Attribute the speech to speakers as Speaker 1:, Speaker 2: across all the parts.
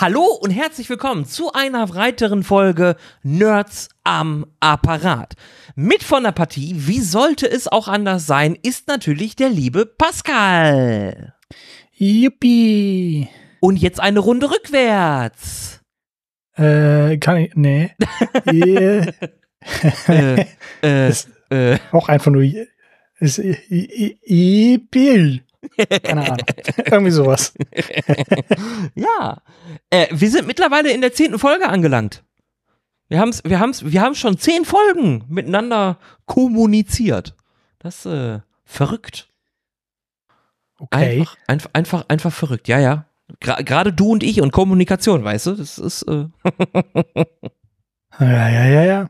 Speaker 1: Hallo und herzlich willkommen zu einer weiteren Folge Nerds am Apparat. Mit von der Partie, wie sollte es auch anders sein, ist natürlich der liebe Pascal.
Speaker 2: Yuppie.
Speaker 1: Und jetzt eine Runde rückwärts.
Speaker 2: Äh, kann ich, nee. yeah.
Speaker 1: Äh, äh,
Speaker 2: Ist
Speaker 1: äh,
Speaker 2: auch einfach nur, ist, Yuppie. Keine Ahnung. Irgendwie sowas.
Speaker 1: ja. Äh, wir sind mittlerweile in der zehnten Folge angelangt. Wir haben's, wir haben's, wir haben schon zehn Folgen miteinander kommuniziert. Das ist äh, verrückt.
Speaker 2: Okay.
Speaker 1: Einfach, einfach, einfach, einfach verrückt. Ja, ja. Gra- Gerade du und ich und Kommunikation, weißt du? Das ist äh,
Speaker 2: Ja, ja, ja, ja.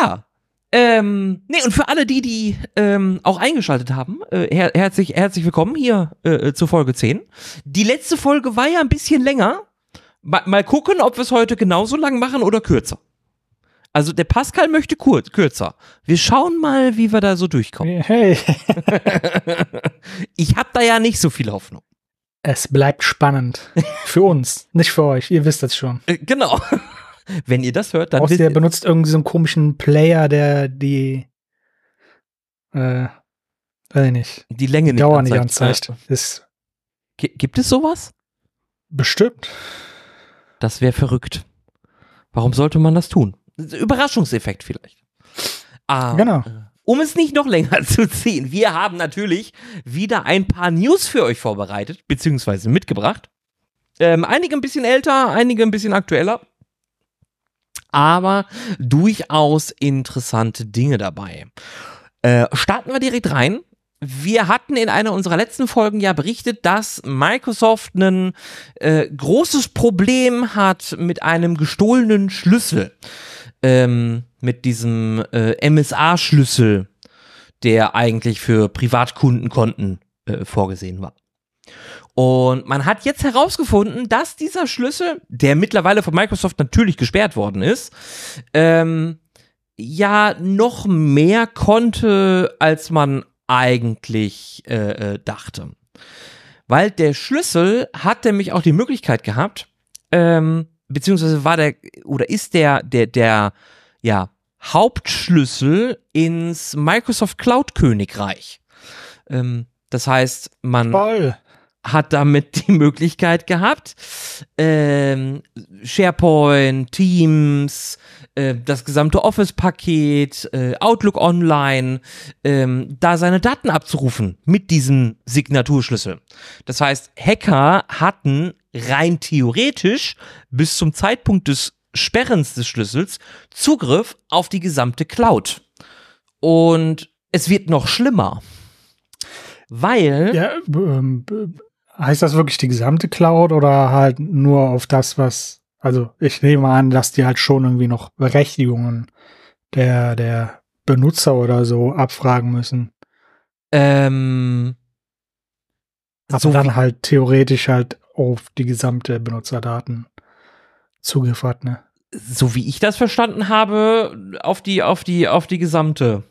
Speaker 1: ja. Ähm, nee, und für alle die, die ähm, auch eingeschaltet haben, äh, her herzlich, herzlich willkommen hier äh, zur Folge 10. Die letzte Folge war ja ein bisschen länger. Mal, mal gucken, ob wir es heute genauso lang machen oder kürzer. Also der Pascal möchte kurz, kürzer. Wir schauen mal, wie wir da so durchkommen.
Speaker 2: Hey.
Speaker 1: Ich habe da ja nicht so viel Hoffnung.
Speaker 2: Es bleibt spannend. Für uns, nicht für euch. Ihr wisst das schon.
Speaker 1: Äh, genau. Wenn ihr das hört, dann
Speaker 2: ihr
Speaker 1: ihr,
Speaker 2: benutzt irgendwie so einen komischen Player, der die, äh, weiß ich nicht,
Speaker 1: die Länge
Speaker 2: die
Speaker 1: nicht
Speaker 2: Dauer nicht
Speaker 1: anzeigt.
Speaker 2: anzeigt. Ist
Speaker 1: gibt es sowas?
Speaker 2: bestimmt.
Speaker 1: Das wäre verrückt. Warum sollte man das tun? Überraschungseffekt vielleicht. Aber,
Speaker 2: Genau.
Speaker 1: äh, Um es nicht noch länger zu ziehen, wir haben natürlich wieder ein paar News für euch vorbereitet, beziehungsweise mitgebracht. Ähm, einige ein bisschen älter, einige ein bisschen aktueller. Aber durchaus interessante Dinge dabei. Äh, starten wir direkt rein. Wir hatten in einer unserer letzten Folgen ja berichtet, dass Microsoft ein äh, großes Problem hat mit einem gestohlenen Schlüssel. Ähm, mit diesem äh, MSA-Schlüssel, der eigentlich für Privatkundenkonten äh, vorgesehen war. Und man hat jetzt herausgefunden, dass dieser Schlüssel, der mittlerweile von Microsoft natürlich gesperrt worden ist, ähm, ja noch mehr konnte, als man eigentlich äh, äh, dachte. Weil der Schlüssel hat nämlich auch die Möglichkeit gehabt, ähm, beziehungsweise war der oder ist der der der ja Hauptschlüssel ins Microsoft Cloud Königreich. Ähm, das heißt, man
Speaker 2: Toll.
Speaker 1: Hat damit die Möglichkeit gehabt, ähm, SharePoint, Teams, äh, das gesamte Office-Paket, äh, Outlook Online, ähm, da seine Daten abzurufen mit diesem Signaturschlüssel. Das heißt, Hacker hatten rein theoretisch bis zum Zeitpunkt des Sperrens des Schlüssels Zugriff auf die gesamte Cloud. Und es wird noch schlimmer. Weil
Speaker 2: Ja, ähm, heißt das wirklich die gesamte Cloud oder halt nur auf das, was, also ich nehme an, dass die halt schon irgendwie noch Berechtigungen der, der Benutzer oder so abfragen müssen.
Speaker 1: ähm,
Speaker 2: Aber
Speaker 1: so
Speaker 2: dann halt theoretisch halt auf die gesamte Benutzerdaten Zugriff hat, ne?
Speaker 1: so wie ich das verstanden habe, auf die, auf die, auf die gesamte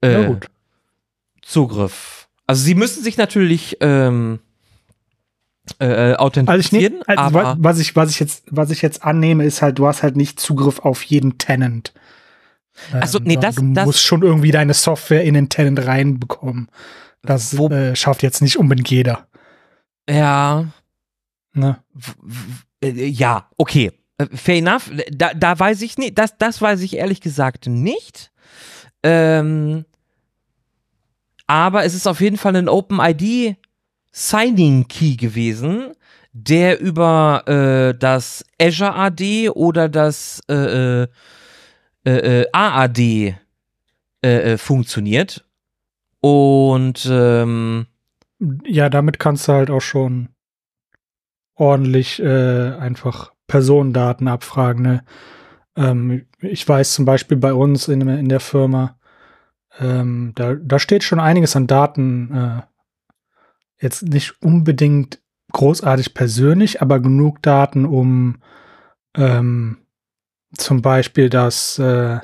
Speaker 1: äh. Zugriff. Also sie müssen sich natürlich ähm, äh,
Speaker 2: Also ich
Speaker 1: authentifizieren,
Speaker 2: also wa-
Speaker 1: aber
Speaker 2: was ich, was ich jetzt, was ich jetzt annehme, ist halt, du hast halt nicht Zugriff auf jeden Tenant. Ähm,
Speaker 1: nee, das-
Speaker 2: du
Speaker 1: das-
Speaker 2: musst schon irgendwie deine Software in den Tenant reinbekommen. Das
Speaker 1: Wo-
Speaker 2: äh, schafft jetzt nicht unbedingt jeder.
Speaker 1: ja,
Speaker 2: Ne?
Speaker 1: w- äh, ja, okay. Äh, Fair enough. Da, da weiß ich nicht, das, das weiß ich ehrlich gesagt nicht. Ähm, aber es ist auf jeden Fall ein OpenID Signing Key gewesen, der über äh, das Azure AD oder das äh, äh, äh, AAD äh, äh, funktioniert. Und ähm,
Speaker 2: Ja, damit kannst du halt auch schon ordentlich äh, einfach Personendaten abfragen. Ne? Ähm, ich weiß zum Beispiel bei uns in, in der Firma, ähm, da, da steht schon einiges an Daten, äh, jetzt nicht unbedingt großartig persönlich, aber genug Daten, um ähm, zum Beispiel das äh,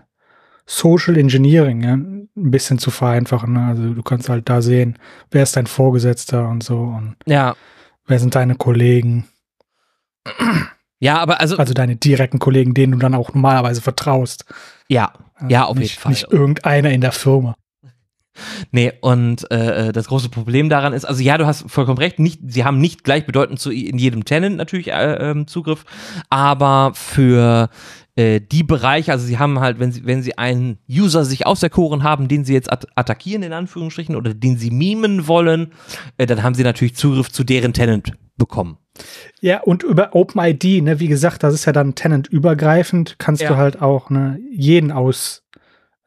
Speaker 2: Social Engineering ja, ein bisschen zu vereinfachen. Ne? Also du kannst halt da sehen, wer ist dein Vorgesetzter und so und
Speaker 1: ja,
Speaker 2: wer sind deine Kollegen.
Speaker 1: Ja, aber also,
Speaker 2: Also deine direkten Kollegen, denen du dann auch normalerweise vertraust.
Speaker 1: ja, ja, auf
Speaker 2: nicht,
Speaker 1: jeden Fall.
Speaker 2: Nicht irgendeiner in der Firma.
Speaker 1: Nee, und äh, das große Problem daran ist, also ja, du hast vollkommen recht, nicht, sie haben nicht gleichbedeutend zu in jedem Tenant natürlich äh, ähm, Zugriff, aber für äh, die Bereiche, also sie haben halt, wenn sie, wenn sie einen User sich auserkoren haben, den sie jetzt at attackieren, in Anführungsstrichen, oder den sie mimen wollen, äh, dann haben sie natürlich Zugriff zu deren Tenant bekommen.
Speaker 2: Ja, und über OpenID, ne, wie gesagt, das ist ja dann tenant-übergreifend, kannst
Speaker 1: Ja.
Speaker 2: du halt auch ne, jeden aus,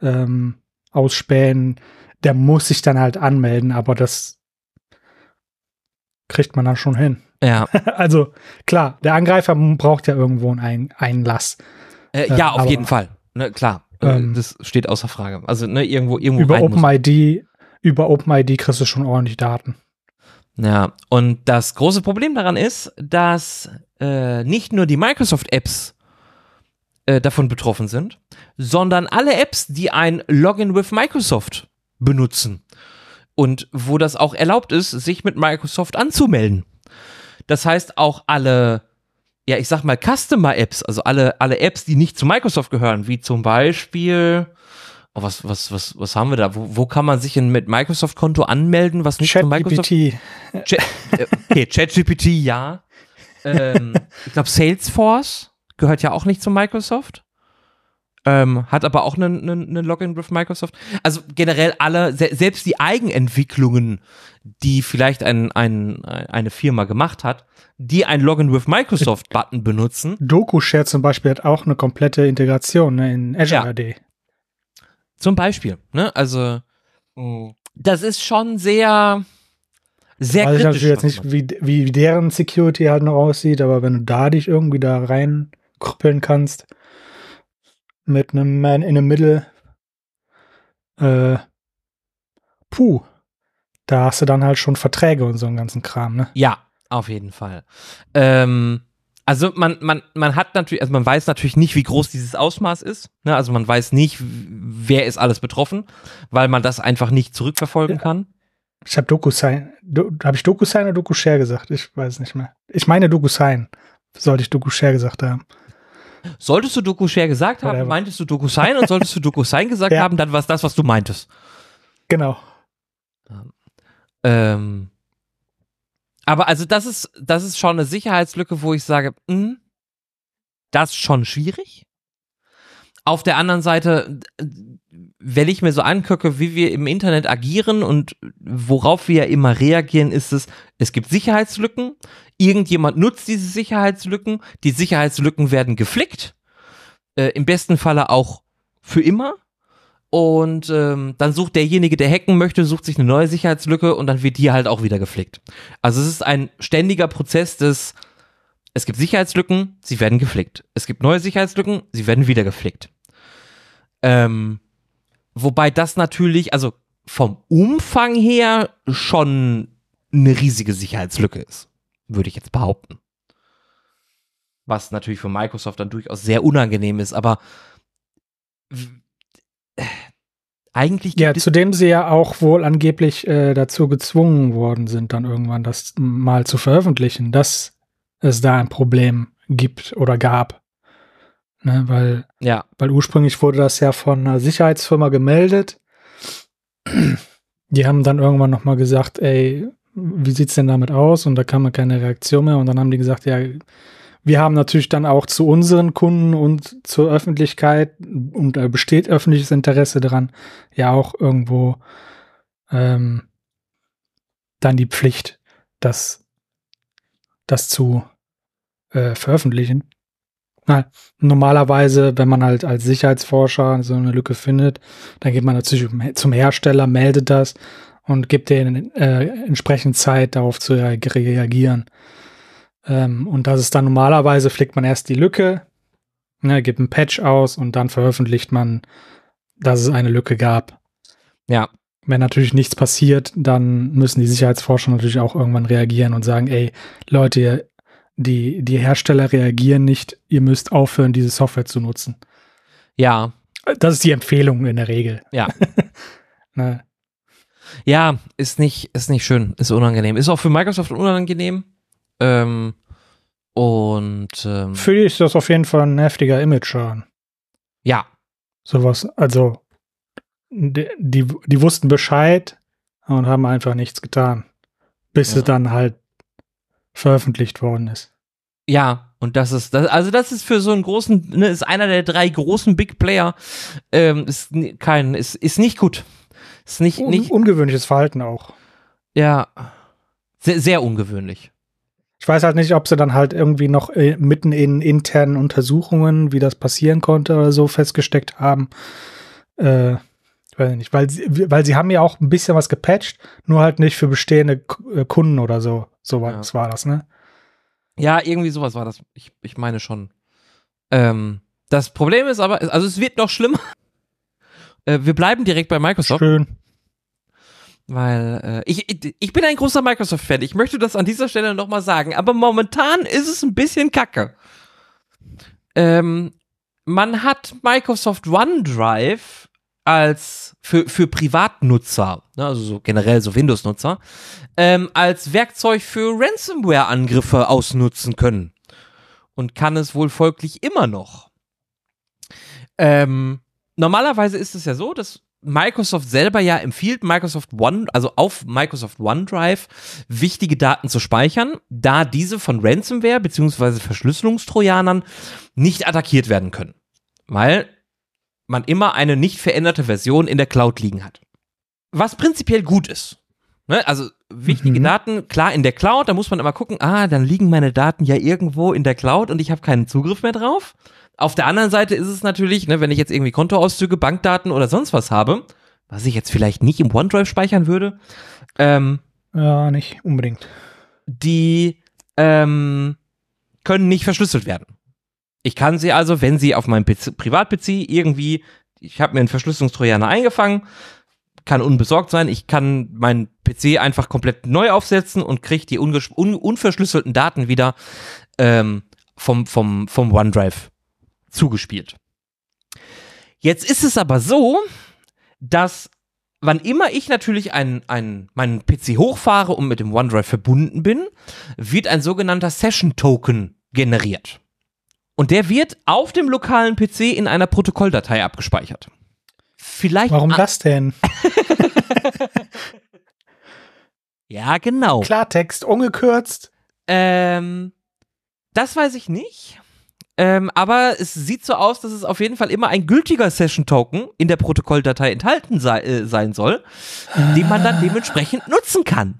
Speaker 2: ähm, ausspähen. Der muss sich dann halt anmelden, aber das kriegt man dann schon hin.
Speaker 1: Ja,
Speaker 2: Also klar, der Angreifer braucht ja irgendwo einen Ein Einlass.
Speaker 1: äh,
Speaker 2: Äh,
Speaker 1: ja, auf
Speaker 2: aber-
Speaker 1: jeden Fall. Ne, klar, äh,
Speaker 2: Ähm,
Speaker 1: das steht außer Frage. Also ne, irgendwo, irgendwo
Speaker 2: Über. OpenID, über OpenID kriegst du schon ordentlich Daten.
Speaker 1: Ja, und das große Problem daran ist, dass äh, nicht nur die Microsoft-Apps äh, davon betroffen sind, sondern alle Apps, die ein Login with Microsoft benutzen und wo das auch erlaubt ist, sich mit Microsoft anzumelden. Das heißt auch alle, ja, ich sag mal Customer-Apps, also alle, alle Apps, die nicht zu Microsoft gehören, wie zum Beispiel, oh, was, was, was, was haben wir da? Wo, wo kann man sich in, mit Microsoft-Konto anmelden, was nicht zu Microsoft
Speaker 2: ChatGPT.
Speaker 1: Chat, äh, okay, ChatGPT ja. Ähm, ich glaube, Salesforce gehört ja auch nicht zu Microsoft. Ähm, hat aber auch einen einen- einen Login with Microsoft. Also generell alle, se selbst die Eigenentwicklungen, die vielleicht ein, ein, eine Firma gemacht hat, die ein Login with Microsoft-Button benutzen,
Speaker 2: DokuShare zum Beispiel hat auch eine komplette Integration ne, in Azure
Speaker 1: Ja.
Speaker 2: AD.
Speaker 1: Zum Beispiel. Ne? Also, das ist schon sehr, sehr
Speaker 2: Weiß ich
Speaker 1: kritisch.
Speaker 2: natürlich jetzt
Speaker 1: was
Speaker 2: nicht, wie, wie deren Security halt noch aussieht, aber wenn du da dich irgendwie da reinkrüppeln kannst, mit einem Man in the Middle, äh, puh, da hast du dann halt schon Verträge und so einen ganzen Kram, ne?
Speaker 1: Ja, auf jeden Fall. Ähm, also man, man, man hat natürlich, also man weiß natürlich nicht, wie groß dieses Ausmaß ist. Ne? Also man weiß nicht, wer ist alles betroffen, weil man das einfach nicht zurückverfolgen
Speaker 2: Ja.
Speaker 1: kann.
Speaker 2: Ich habe DokuSign, do, habe ich DokuSign oder DokuShare gesagt? Ich weiß nicht mehr. Ich meine DokuSign. Sollte ich DokuShare gesagt haben.
Speaker 1: Solltest du DokuShare gesagt haben,
Speaker 2: Whatever.
Speaker 1: meintest du DokuSign und solltest du DokuSign gesagt
Speaker 2: Ja.
Speaker 1: haben, dann war es das, was du meintest.
Speaker 2: Genau.
Speaker 1: Ähm, aber also das ist, das ist schon eine Sicherheitslücke, wo ich sage, mh, das ist schon schwierig. Auf der anderen Seite, wenn ich mir so angucke, wie wir im Internet agieren und worauf wir immer reagieren, ist es, es gibt Sicherheitslücken, irgendjemand nutzt diese Sicherheitslücken, die Sicherheitslücken werden geflickt, äh, im besten Falle auch für immer. Und ähm, dann sucht derjenige, der hacken möchte, sucht sich eine neue Sicherheitslücke und dann wird die halt auch wieder geflickt. Also es ist ein ständiger Prozess des, es gibt Sicherheitslücken, sie werden geflickt. Es gibt neue Sicherheitslücken, sie werden wieder geflickt. Ähm, wobei das natürlich, also vom Umfang her schon eine riesige Sicherheitslücke ist, würde ich jetzt behaupten. Was natürlich für Microsoft dann durchaus sehr unangenehm ist, aber eigentlich gibt
Speaker 2: Ja,
Speaker 1: es
Speaker 2: zudem sie ja auch wohl angeblich äh, dazu gezwungen worden sind, dann irgendwann das mal zu veröffentlichen, dass es da ein Problem gibt oder gab. Ne, weil,
Speaker 1: ja,
Speaker 2: weil ursprünglich wurde das ja von einer Sicherheitsfirma gemeldet. Die haben dann irgendwann nochmal gesagt, ey, wie sieht's denn damit aus? Und da kam keine Reaktion mehr. Und dann haben die gesagt, ja, wir haben natürlich dann auch zu unseren Kunden und zur Öffentlichkeit und da besteht öffentliches Interesse daran, ja auch irgendwo ähm, dann die Pflicht, das, das zu äh, veröffentlichen. Na, normalerweise, wenn man halt als Sicherheitsforscher so eine Lücke findet, dann geht man natürlich zum Hersteller, meldet das und gibt denen äh, entsprechend Zeit, darauf zu rea- reagieren. Ähm, und das ist dann normalerweise, flickt man erst die Lücke, ne, gibt einen Patch aus und dann veröffentlicht man, dass es eine Lücke gab.
Speaker 1: ja,
Speaker 2: Wenn natürlich nichts passiert, dann müssen die Sicherheitsforscher natürlich auch irgendwann reagieren und sagen, ey, Leute, die, die Hersteller reagieren nicht, ihr müsst aufhören, diese Software zu nutzen.
Speaker 1: ja,
Speaker 2: Das ist die Empfehlung in der Regel.
Speaker 1: Ja.
Speaker 2: ne?
Speaker 1: ja, ist nicht, ist nicht schön, ist unangenehm. Ist auch für Microsoft unangenehm. Ähm, Und ähm,
Speaker 2: Für die ist das auf jeden Fall ein heftiger Image-Schaden.
Speaker 1: ja,
Speaker 2: Sowas, also die, die, die wussten Bescheid und haben einfach nichts getan, bis
Speaker 1: Ja.
Speaker 2: es dann halt veröffentlicht worden ist.
Speaker 1: Ja, und das ist, das, also das ist für so einen großen, ne, ist einer der drei großen Big Player, ähm, ist kein, ist, ist nicht gut. Ist nicht,
Speaker 2: Un
Speaker 1: nicht,
Speaker 2: ungewöhnliches Verhalten auch.
Speaker 1: ja, sehr, sehr ungewöhnlich.
Speaker 2: Ich weiß halt nicht, ob sie dann halt irgendwie noch äh, mitten in internen Untersuchungen, wie das passieren konnte oder so, festgesteckt haben. Äh, ich weiß nicht, weil sie, weil sie haben ja auch ein bisschen was gepatcht, nur halt nicht für bestehende äh, Kunden oder so. So
Speaker 1: Ja.
Speaker 2: was war das, ne?
Speaker 1: Ja, irgendwie sowas war das. Ich, ich meine schon. Ähm, das Problem ist aber, also es wird noch schlimmer. Äh, wir bleiben direkt bei Microsoft.
Speaker 2: Schön.
Speaker 1: Weil äh, ich, ich bin ein großer Microsoft-Fan. Ich möchte das an dieser Stelle nochmal sagen. Aber momentan ist es ein bisschen kacke. Ähm, man hat Microsoft OneDrive als für, für Privatnutzer, ne, also so generell so Windows-Nutzer, ähm, als Werkzeug für Ransomware-Angriffe ausnutzen können. Und kann es wohl folglich immer noch. Ähm, normalerweise ist es ja so, dass Microsoft selber ja empfiehlt, Microsoft One, also auf Microsoft OneDrive wichtige Daten zu speichern, da diese von Ransomware bzw. Verschlüsselungstrojanern nicht attackiert werden können. Weil man immer eine nicht veränderte Version in der Cloud liegen hat. Was prinzipiell gut ist. Ne? Also wichtige
Speaker 2: Mhm.
Speaker 1: Daten, klar, in der Cloud, da muss man immer gucken, ah, dann liegen meine Daten ja irgendwo in der Cloud und ich habe keinen Zugriff mehr drauf. Auf der anderen Seite ist es natürlich, ne, wenn ich jetzt irgendwie Kontoauszüge, Bankdaten oder sonst was habe, was ich jetzt vielleicht nicht im OneDrive speichern würde, ähm,
Speaker 2: Ja, nicht unbedingt.
Speaker 1: die ähm, können nicht verschlüsselt werden. Ich kann sie also, wenn sie auf meinem PC, Privat-PC irgendwie, ich habe mir einen Verschlüsselungstrojaner eingefangen, kann unbesorgt sein, ich kann meinen PC einfach komplett neu aufsetzen und kriege die un unverschlüsselten Daten wieder ähm, vom, vom, vom OneDrive zugespielt. Jetzt ist es aber so, dass wann immer ich natürlich einen, einen, meinen PC hochfahre und mit dem OneDrive verbunden bin, wird ein sogenannter Session Token generiert. Und der wird auf dem lokalen PC in einer Protokolldatei abgespeichert. Vielleicht.
Speaker 2: Warum das denn?
Speaker 1: Ja, genau.
Speaker 2: Klartext, ungekürzt.
Speaker 1: Ähm, das weiß ich nicht. Ähm, aber es sieht so aus, dass es auf jeden Fall immer ein gültiger Session-Token in der Protokolldatei enthalten sei, äh, sein soll, den man dann dementsprechend nutzen kann.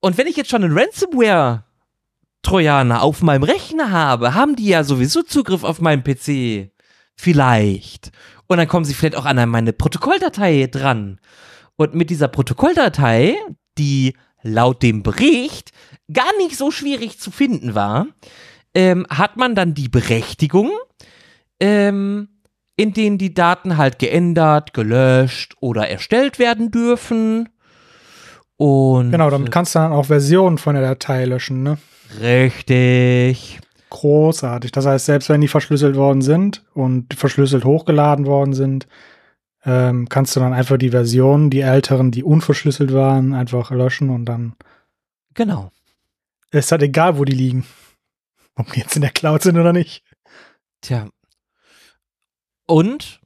Speaker 1: Und wenn ich jetzt schon einen Ransomware-Trojaner auf meinem Rechner habe, haben die ja sowieso Zugriff auf meinen PC. Vielleicht. Und dann kommen sie vielleicht auch an meine Protokolldatei dran. Und mit dieser Protokolldatei, die laut dem Bericht gar nicht so schwierig zu finden war, ähm, hat man dann die Berechtigung, ähm, in denen die Daten halt geändert, gelöscht oder erstellt werden dürfen. Und
Speaker 2: Genau, damit kannst du dann auch Versionen von der Datei löschen, ne?
Speaker 1: richtig.
Speaker 2: Großartig. Das heißt, selbst wenn die verschlüsselt worden sind und verschlüsselt hochgeladen worden sind, ähm, kannst du dann einfach die Versionen, die älteren, die unverschlüsselt waren, einfach löschen und dann
Speaker 1: Genau.
Speaker 2: ist halt egal, wo die liegen. Ob die jetzt in der Cloud sind oder nicht.
Speaker 1: Tja. Und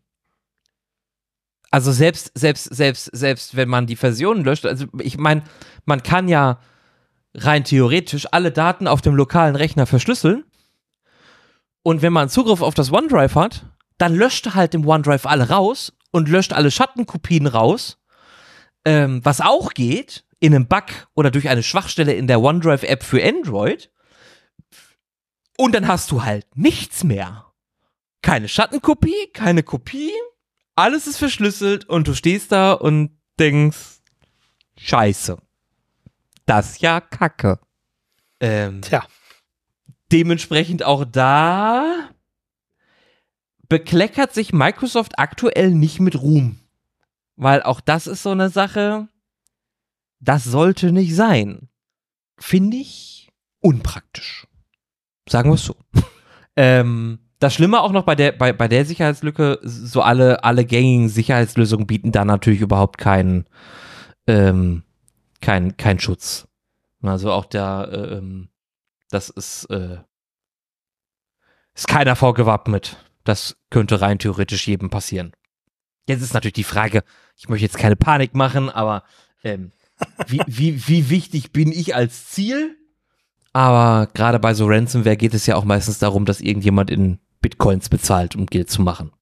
Speaker 1: also selbst, selbst, selbst, selbst wenn man die Versionen löscht, also ich meine, man kann ja rein theoretisch alle Daten auf dem lokalen Rechner verschlüsseln. Und wenn man Zugriff auf das OneDrive hat, dann löscht halt im OneDrive alle raus und löscht alle Schattenkopien raus. Ähm, was auch geht, in einem Bug oder durch eine Schwachstelle in der OneDrive-App für Android. Und dann hast du halt nichts mehr. Keine Schattenkopie, keine Kopie, alles ist verschlüsselt und du stehst da und denkst, scheiße. Das ist ja kacke. Ähm,
Speaker 2: Tja.
Speaker 1: dementsprechend auch da bekleckert sich Microsoft aktuell nicht mit Ruhm. Weil auch das ist so eine Sache, das sollte nicht sein. Finde ich unpraktisch. Sagen wir es so. ähm, das Schlimme auch noch bei der, bei, bei der Sicherheitslücke, so alle, alle gängigen Sicherheitslösungen bieten da natürlich überhaupt keinen, ähm, kein, kein Schutz. Also auch der, ähm, Das ist, äh, ist keiner vorgewappnet. Das könnte rein theoretisch jedem passieren. Jetzt ist natürlich die Frage, ich möchte jetzt keine Panik machen, aber ähm, wie, wie, wie wichtig bin ich als Ziel? Aber gerade bei so Ransomware geht es ja auch meistens darum, dass irgendjemand in Bitcoins bezahlt, um Geld zu machen.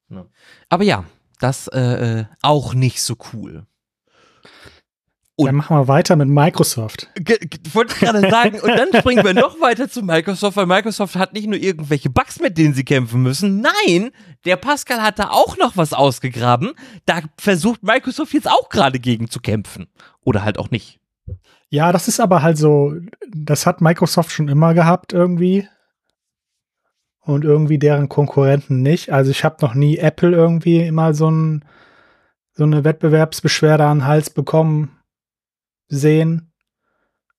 Speaker 1: Aber ja, das äh, äh, auch nicht so cool.
Speaker 2: Und dann machen wir weiter mit Microsoft.
Speaker 1: Wollte ich gerade sagen, und dann springen wir noch weiter zu Microsoft, weil Microsoft hat nicht nur irgendwelche Bugs, mit denen sie kämpfen müssen. Nein, der Pascal hat da auch noch was ausgegraben. Da versucht Microsoft jetzt auch gerade gegen zu kämpfen. Oder halt auch nicht.
Speaker 2: Ja, das ist aber halt so, das hat Microsoft schon immer gehabt irgendwie. Und irgendwie deren Konkurrenten nicht. Also ich habe noch nie Apple irgendwie immer so, ein, so eine Wettbewerbsbeschwerde an den Hals bekommen sehen.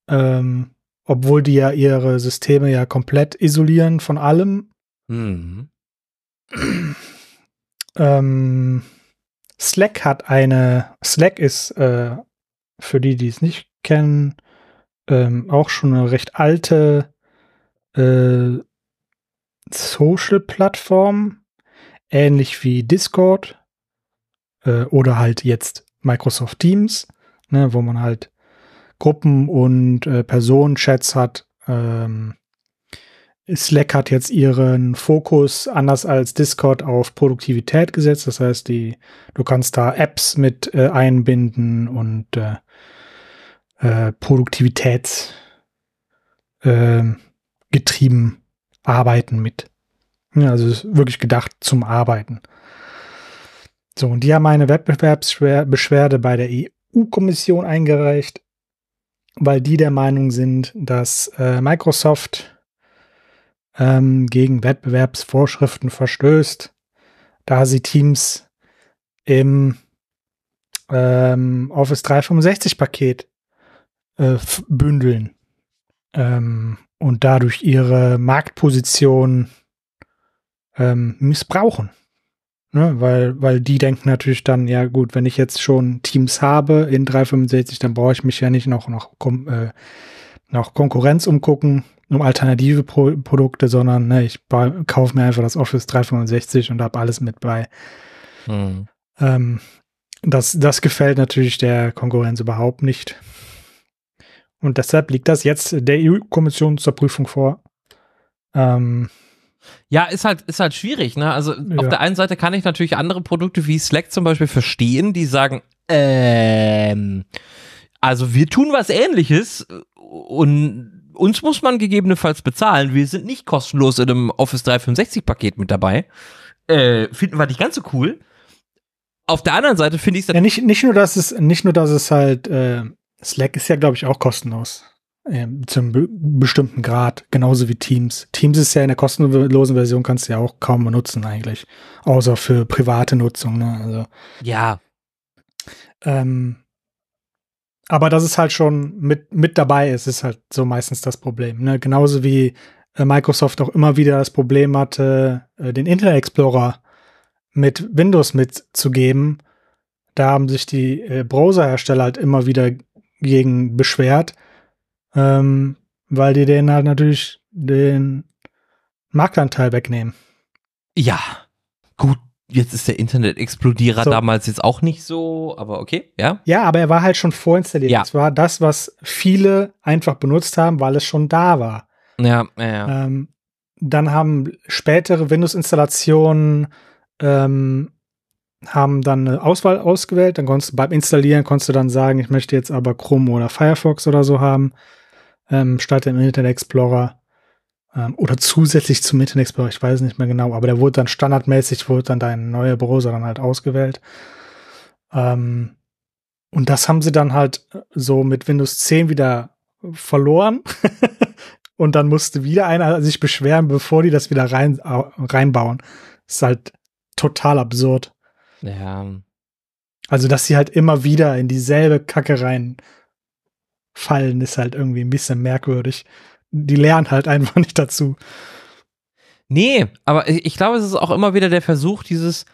Speaker 2: Ähm, obwohl die ja ihre Systeme ja komplett isolieren von allem. Mhm. ähm, Slack hat eine, Slack ist, äh, für die, die es nicht kennen, ähm, auch schon eine recht alte äh, Social-Plattform, ähnlich wie Discord äh, oder halt jetzt Microsoft Teams, ne, wo man halt Gruppen und äh, Personenchats hat. Ähm, Slack hat jetzt ihren Fokus anders als Discord auf Produktivität gesetzt. Das heißt, die, du kannst da Apps mit äh, einbinden und äh, äh, Produktivitäts äh, getrieben arbeiten mit. Ja, also ist wirklich gedacht zum Arbeiten. So, und die haben eine Wettbewerbsbeschwerde bei der EU-Kommission eingereicht weil die der Meinung sind, dass äh, Microsoft ähm, gegen Wettbewerbsvorschriften verstößt, da sie Teams im ähm, Office 365 Paket äh, bündeln ähm, und dadurch ihre Marktposition ähm, missbrauchen. Ne, weil, weil die denken natürlich dann, ja gut, wenn ich jetzt schon Teams habe in 365, dann brauche ich mich ja nicht noch, noch, äh, noch Konkurrenz umgucken, um alternative Pro Produkte, sondern ne, ich kaufe mir einfach das Office 365 und habe alles mit bei. Mhm. Ähm, das, das gefällt natürlich der Konkurrenz überhaupt nicht. Und deshalb liegt das jetzt der EU-Kommission zur Prüfung vor. Ähm,
Speaker 1: ja, ist halt, ist halt schwierig, ne? Also ja. auf der einen Seite kann ich natürlich andere Produkte wie Slack zum Beispiel verstehen, die sagen, ähm, also wir tun was ähnliches und uns muss man gegebenenfalls bezahlen. Wir sind nicht kostenlos in einem Office 365 Paket mit dabei. Äh, finden wir nicht ganz so cool. Auf der anderen Seite finde ich es
Speaker 2: ja nicht, nicht nur, dass es, nicht nur, dass es halt, äh, Slack ist ja, glaube ich, auch kostenlos äh, zum be bestimmten Grad, genauso wie Teams. Teams ist ja in der kostenlosen Version kannst du ja auch kaum benutzen eigentlich, außer für private Nutzung. Ne? Also,
Speaker 1: ja.
Speaker 2: Ähm, aber dass es halt schon mit, mit dabei ist, ist halt so meistens das Problem. Ne? Genauso wie äh, Microsoft auch immer wieder das Problem hatte, äh, den Internet Explorer mit Windows mitzugeben. Da haben sich die äh, Browserhersteller halt immer wieder gegen beschwert, ähm, weil die denen halt natürlich den Marktanteil wegnehmen.
Speaker 1: Ja, gut. Jetzt ist der Internet-Explodierer so. damals jetzt auch nicht so, aber okay, ja.
Speaker 2: Ja, aber er war halt schon vorinstalliert. Ja. Das war das, was viele einfach benutzt haben, weil es schon da war.
Speaker 1: Ja, ja, ja.
Speaker 2: Ähm, dann haben spätere Windows-Installationen ähm, haben dann eine Auswahl ausgewählt. Dann konntest du beim Installieren konntest du dann sagen, ich möchte jetzt aber Chrome oder Firefox oder so haben ähm, statt dem Internet Explorer ähm, oder zusätzlich zum Internet Explorer, ich weiß nicht mehr genau, aber der wurde dann standardmäßig, wurde dann dein neuer Browser dann halt ausgewählt. Ähm, und das haben sie dann halt so mit Windows 10 wieder verloren. und dann musste wieder einer sich beschweren, bevor die das wieder rein, reinbauen. Ist halt total absurd.
Speaker 1: Ja.
Speaker 2: Also, dass sie halt immer wieder in dieselbe Kacke rein fallen, ist halt irgendwie ein bisschen merkwürdig. Die lernen halt einfach nicht dazu.
Speaker 1: Nee, aber ich glaube, es ist auch immer wieder der Versuch, dieses,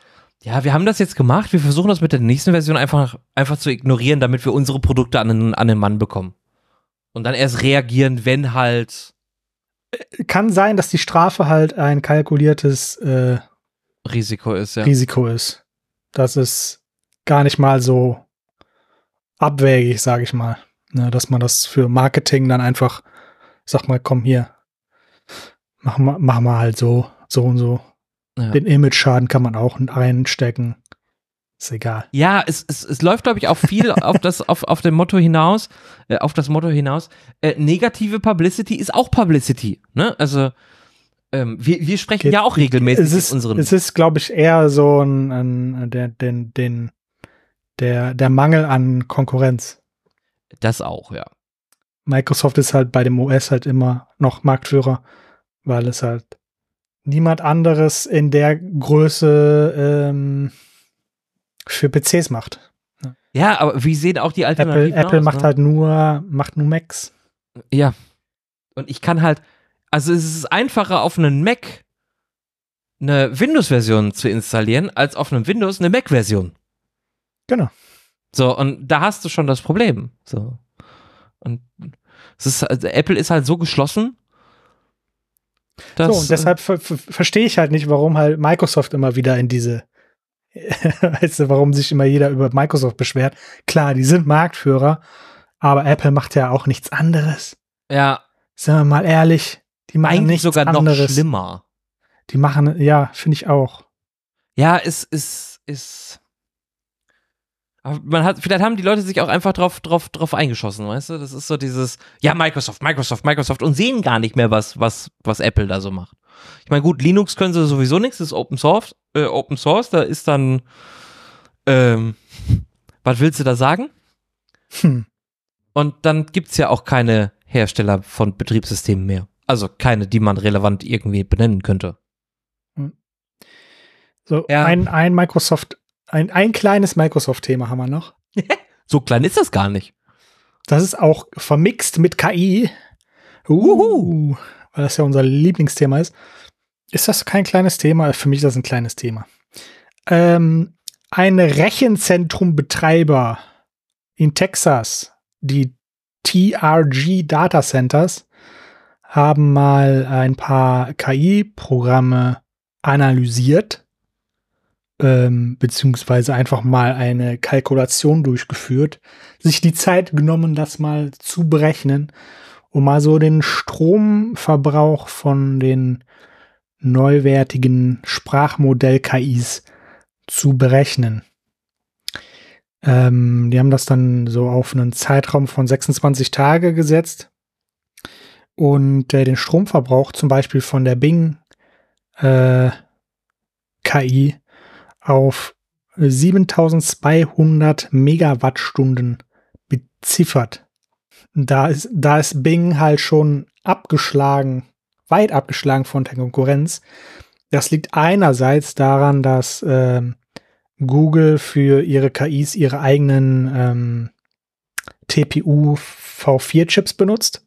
Speaker 1: ja, wir haben das jetzt gemacht, wir versuchen das mit der nächsten Version einfach, einfach zu ignorieren, damit wir unsere Produkte an den, an den Mann bekommen. Und dann erst reagieren, wenn halt
Speaker 2: kann sein, dass die Strafe halt ein kalkuliertes äh,
Speaker 1: Risiko ist, ja.
Speaker 2: Risiko ist. Das ist gar nicht mal so abwägig, sage ich mal. Ne, dass man das für Marketing dann einfach sagt mal, komm hier, machen wir, machen wir halt so, so und so.
Speaker 1: Ja.
Speaker 2: Den Image-Schaden kann man auch einstecken. Ist egal.
Speaker 1: Ja, es, es, es läuft, glaube ich, auch viel auf das, auf, auf dem Motto hinaus, äh, auf das Motto hinaus. Äh, negative Publicity ist auch Publicity. Ne? Also ähm, wir, wir sprechen
Speaker 2: Geht-
Speaker 1: ja auch regelmäßig
Speaker 2: Es ist,
Speaker 1: mit unseren.
Speaker 2: es ist, glaube ich, eher so ein, ein der, den, den, der, der Mangel an Konkurrenz.
Speaker 1: das auch, ja.
Speaker 2: Microsoft ist halt bei dem OS halt immer noch Marktführer, weil es halt niemand anderes in der Größe ähm, für PCs macht.
Speaker 1: Ja, aber wie sehen auch die
Speaker 2: Apple,
Speaker 1: Alternativen
Speaker 2: Apple
Speaker 1: aus,
Speaker 2: macht
Speaker 1: ne?
Speaker 2: halt nur, macht nur Macs.
Speaker 1: Ja. Und ich kann halt, also es ist einfacher auf einen Mac eine Windows-Version zu installieren, als auf einem Windows eine Mac-Version.
Speaker 2: Genau.
Speaker 1: So, und da hast du schon das Problem. So. Und es ist, also Apple ist halt so geschlossen. Dass,
Speaker 2: so, und deshalb ver ver verstehe ich halt nicht, warum halt Microsoft immer wieder in diese, weißt du, warum sich immer jeder über Microsoft beschwert. Klar, die sind Marktführer, aber Apple macht ja auch nichts anderes.
Speaker 1: ja,
Speaker 2: Sind wir mal ehrlich, die machen
Speaker 1: eigentlich sogar
Speaker 2: anderes.
Speaker 1: noch schlimmer.
Speaker 2: Die machen, ja, finde ich auch.
Speaker 1: Ja, es ist, ist. Man hat, vielleicht haben die Leute sich auch einfach drauf, drauf, drauf eingeschossen, weißt du? Das ist so dieses, ja, Microsoft, Microsoft, Microsoft und sehen gar nicht mehr, was, was, was Apple da so macht. Ich meine, gut, Linux können sie sowieso nichts, das ist Open Source, äh, Open Source, da ist dann, ähm, was willst du da sagen?
Speaker 2: Hm.
Speaker 1: Und dann gibt's ja auch keine Hersteller von Betriebssystemen mehr. Also keine, die man relevant irgendwie benennen könnte.
Speaker 2: So,
Speaker 1: Ja.
Speaker 2: ein, ein Microsoft, ein, ein kleines Microsoft-Thema haben wir noch.
Speaker 1: So klein ist das gar nicht.
Speaker 2: Das ist auch vermixt mit KI. Uhu. Weil das ja unser Lieblingsthema ist. Ist das kein kleines Thema? Für mich ist das ein kleines Thema. Ähm, ein Rechenzentrumbetreiber in Texas, die TRG Data Centers, haben mal ein paar KI-Programme analysiert, ähm, beziehungsweise einfach mal eine Kalkulation durchgeführt, sich die Zeit genommen, das mal zu berechnen, um mal so den Stromverbrauch von den neuwertigen Sprachmodell-KIs zu berechnen. Ähm, die haben das dann so auf einen Zeitraum von 26 Tage gesetzt und äh, den Stromverbrauch zum Beispiel von der Bing äh, KI auf 7200 Megawattstunden beziffert. Da ist, da ist Bing halt schon abgeschlagen, weit abgeschlagen von der Konkurrenz. Das liegt einerseits daran, dass ähm, Google für ihre KIs ihre eigenen ähm, TPU V4-Chips benutzt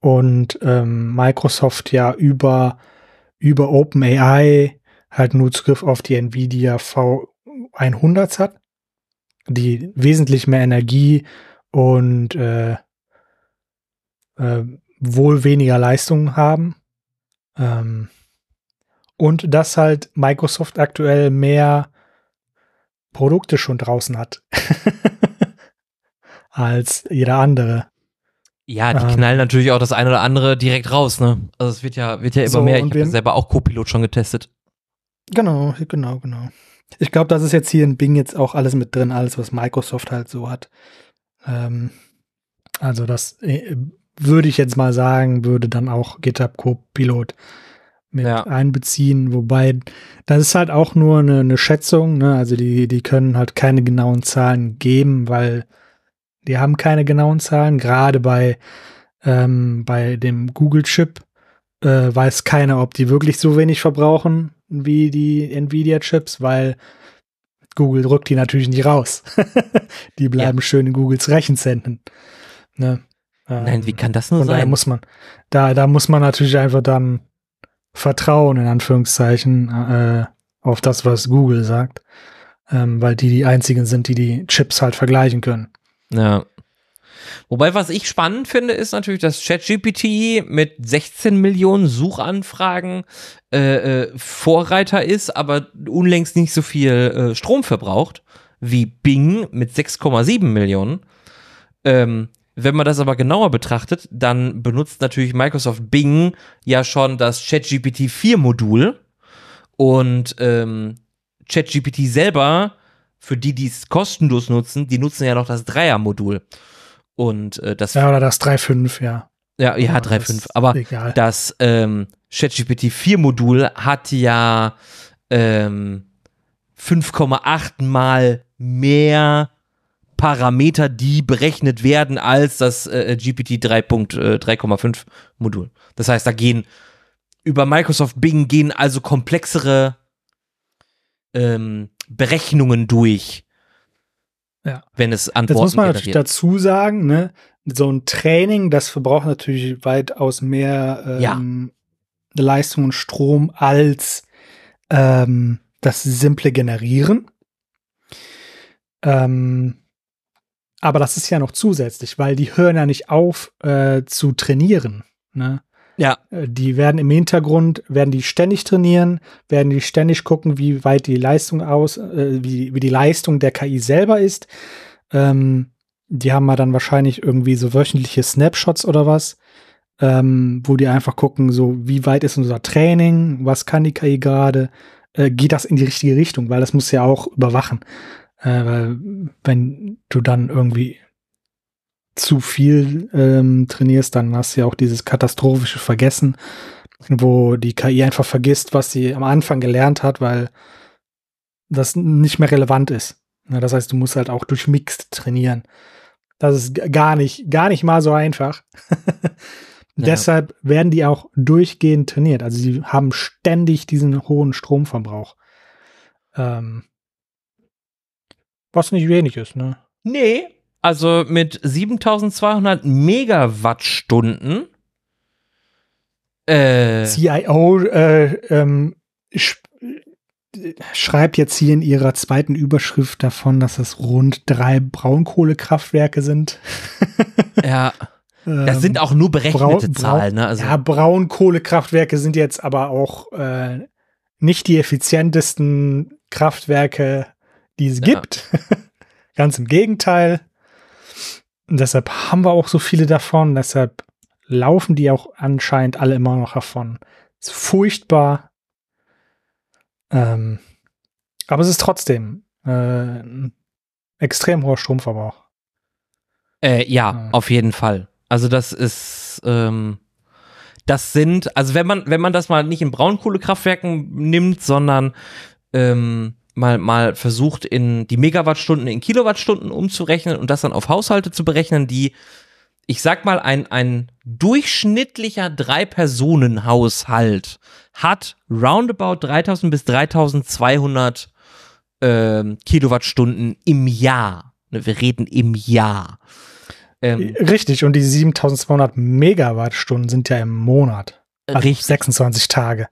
Speaker 2: und ähm, Microsoft ja über, über OpenAI halt nur Zugriff auf die Nvidia V100 hat, die wesentlich mehr Energie und äh, äh, wohl weniger Leistung haben. Ähm, und dass halt Microsoft aktuell mehr Produkte schon draußen hat als jeder andere.
Speaker 1: Ja, die
Speaker 2: Ähm.
Speaker 1: knallen natürlich auch das eine oder andere direkt raus, ne? Also es wird ja, wird ja immer
Speaker 2: So,
Speaker 1: mehr. Ich habe selber auch Copilot schon getestet.
Speaker 2: Genau, genau, genau. Ich glaube, das ist jetzt hier in Bing jetzt auch alles mit drin, alles, was Microsoft halt so hat. Ähm, also das äh, würde ich jetzt mal sagen, würde dann auch GitHub Copilot mit
Speaker 1: Ja.
Speaker 2: einbeziehen, wobei das ist halt auch nur eine, eine Schätzung, ne? Also die, die können halt keine genauen Zahlen geben, weil die haben keine genauen Zahlen. Gerade bei, ähm, bei dem Google-Chip äh, weiß keiner, ob die wirklich so wenig verbrauchen wie die Nvidia-Chips, weil Google drückt die natürlich nicht raus. die bleiben schön in Googles Rechenzentren. Ne? Ähm,
Speaker 1: Nein, wie kann das nur sein?
Speaker 2: muss man, da, da muss man natürlich einfach dann vertrauen, in Anführungszeichen, äh, auf das, was Google sagt. Ähm, weil die die einzigen sind, die die Chips halt vergleichen können.
Speaker 1: Ja. Wobei, was ich spannend finde, ist natürlich, dass ChatGPT mit 16 Millionen Suchanfragen äh, äh, Vorreiter ist, aber unlängst nicht so viel äh, Strom verbraucht wie Bing mit 6,7 Millionen. Ähm, wenn man das aber genauer betrachtet, dann benutzt natürlich Microsoft Bing ja schon das ChatGPT 4 Modul und ähm, ChatGPT selber, für die, die es kostenlos nutzen, die nutzen ja noch das Dreier-Modul. Und äh, das.
Speaker 2: Ja, oder das 3.5, ja.
Speaker 1: Ja, ja, 3.5. Aber egal. das ähm, ChatGPT 4 Modul hat ja ähm, 5,8 mal mehr Parameter, die berechnet werden als das äh, GPT 3.3,5 äh, Modul. Das heißt, da gehen über Microsoft Bing gehen also komplexere ähm, Berechnungen durch.
Speaker 2: Ja.
Speaker 1: Wenn es Antworten
Speaker 2: Das muss man generiert. natürlich dazu sagen, ne? So ein Training, das verbraucht natürlich weitaus mehr ähm, ja. Leistung und Strom als ähm, das simple Generieren. Ähm, aber das ist ja noch zusätzlich, weil die hören ja nicht auf äh, zu trainieren. Ne?
Speaker 1: Ja.
Speaker 2: Äh, die werden im Hintergrund, werden die ständig trainieren, werden die ständig gucken, wie weit die Leistung aus, äh, wie, wie die Leistung der KI selber ist. Ähm, die haben mal dann wahrscheinlich irgendwie so wöchentliche Snapshots oder was, ähm, wo die einfach gucken, so wie weit ist unser Training, was kann die KI gerade, äh, geht das in die richtige Richtung, weil das muss ja auch überwachen. Äh, weil wenn du dann irgendwie zu viel ähm, trainierst, dann hast du ja auch dieses katastrophische Vergessen, wo die KI einfach vergisst, was sie am Anfang gelernt hat, weil das nicht mehr relevant ist. Ja, das heißt, du musst halt auch durch Mixed trainieren. Das ist gar nicht, gar nicht mal so einfach. ja. Deshalb werden die auch durchgehend trainiert. Also sie haben ständig diesen hohen Stromverbrauch. Ähm, was nicht wenig ist, ne?
Speaker 1: Nee, also mit 7200 Megawattstunden.
Speaker 2: Äh, CIO äh, ähm, sch schreibt jetzt hier in ihrer zweiten Überschrift davon, dass es rund drei Braunkohlekraftwerke sind.
Speaker 1: ja. Das sind auch nur berechnete Braun, Zahlen. Ne?
Speaker 2: Also ja, Braunkohlekraftwerke sind jetzt aber auch äh, nicht die effizientesten Kraftwerke, die es ja. gibt. Ganz im Gegenteil. Und deshalb haben wir auch so viele davon. Deshalb laufen die auch anscheinend alle immer noch davon. Ist furchtbar. Ähm, aber es ist trotzdem äh, ein extrem hoher Stromverbrauch.
Speaker 1: Äh, ja, äh. auf jeden Fall. Also das ist, ähm, das sind, also wenn man, wenn man das mal nicht in Braunkohlekraftwerken nimmt, sondern ähm, mal, mal versucht, in die Megawattstunden in Kilowattstunden umzurechnen und das dann auf Haushalte zu berechnen, die, ich sag mal, ein, ein durchschnittlicher Drei-Personen-Haushalt hat roundabout 3000 bis 3200 äh, Kilowattstunden im Jahr. Ne, wir reden im Jahr.
Speaker 2: Ähm, Richtig, und die 7200 Megawattstunden sind ja im Monat. Also richtig. 26 Tage.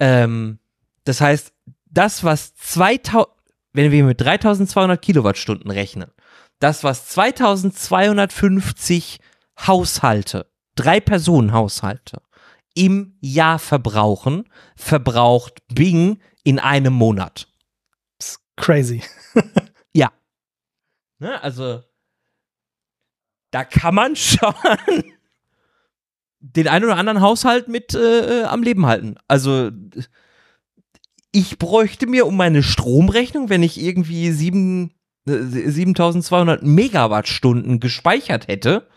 Speaker 1: Ähm, das heißt, das, was 2000, wenn wir mit 3200 Kilowattstunden rechnen, das, was 2250 Haushalte, drei Personen Haushalte im Jahr verbrauchen, verbraucht Bing in einem Monat.
Speaker 2: crazy.
Speaker 1: ja. Ne, also, da kann man schon den einen oder anderen Haushalt mit äh, äh am Leben halten. Also, ich bräuchte mir um meine Stromrechnung, wenn ich irgendwie sieben, 7200 äh, Megawattstunden gespeichert hätte,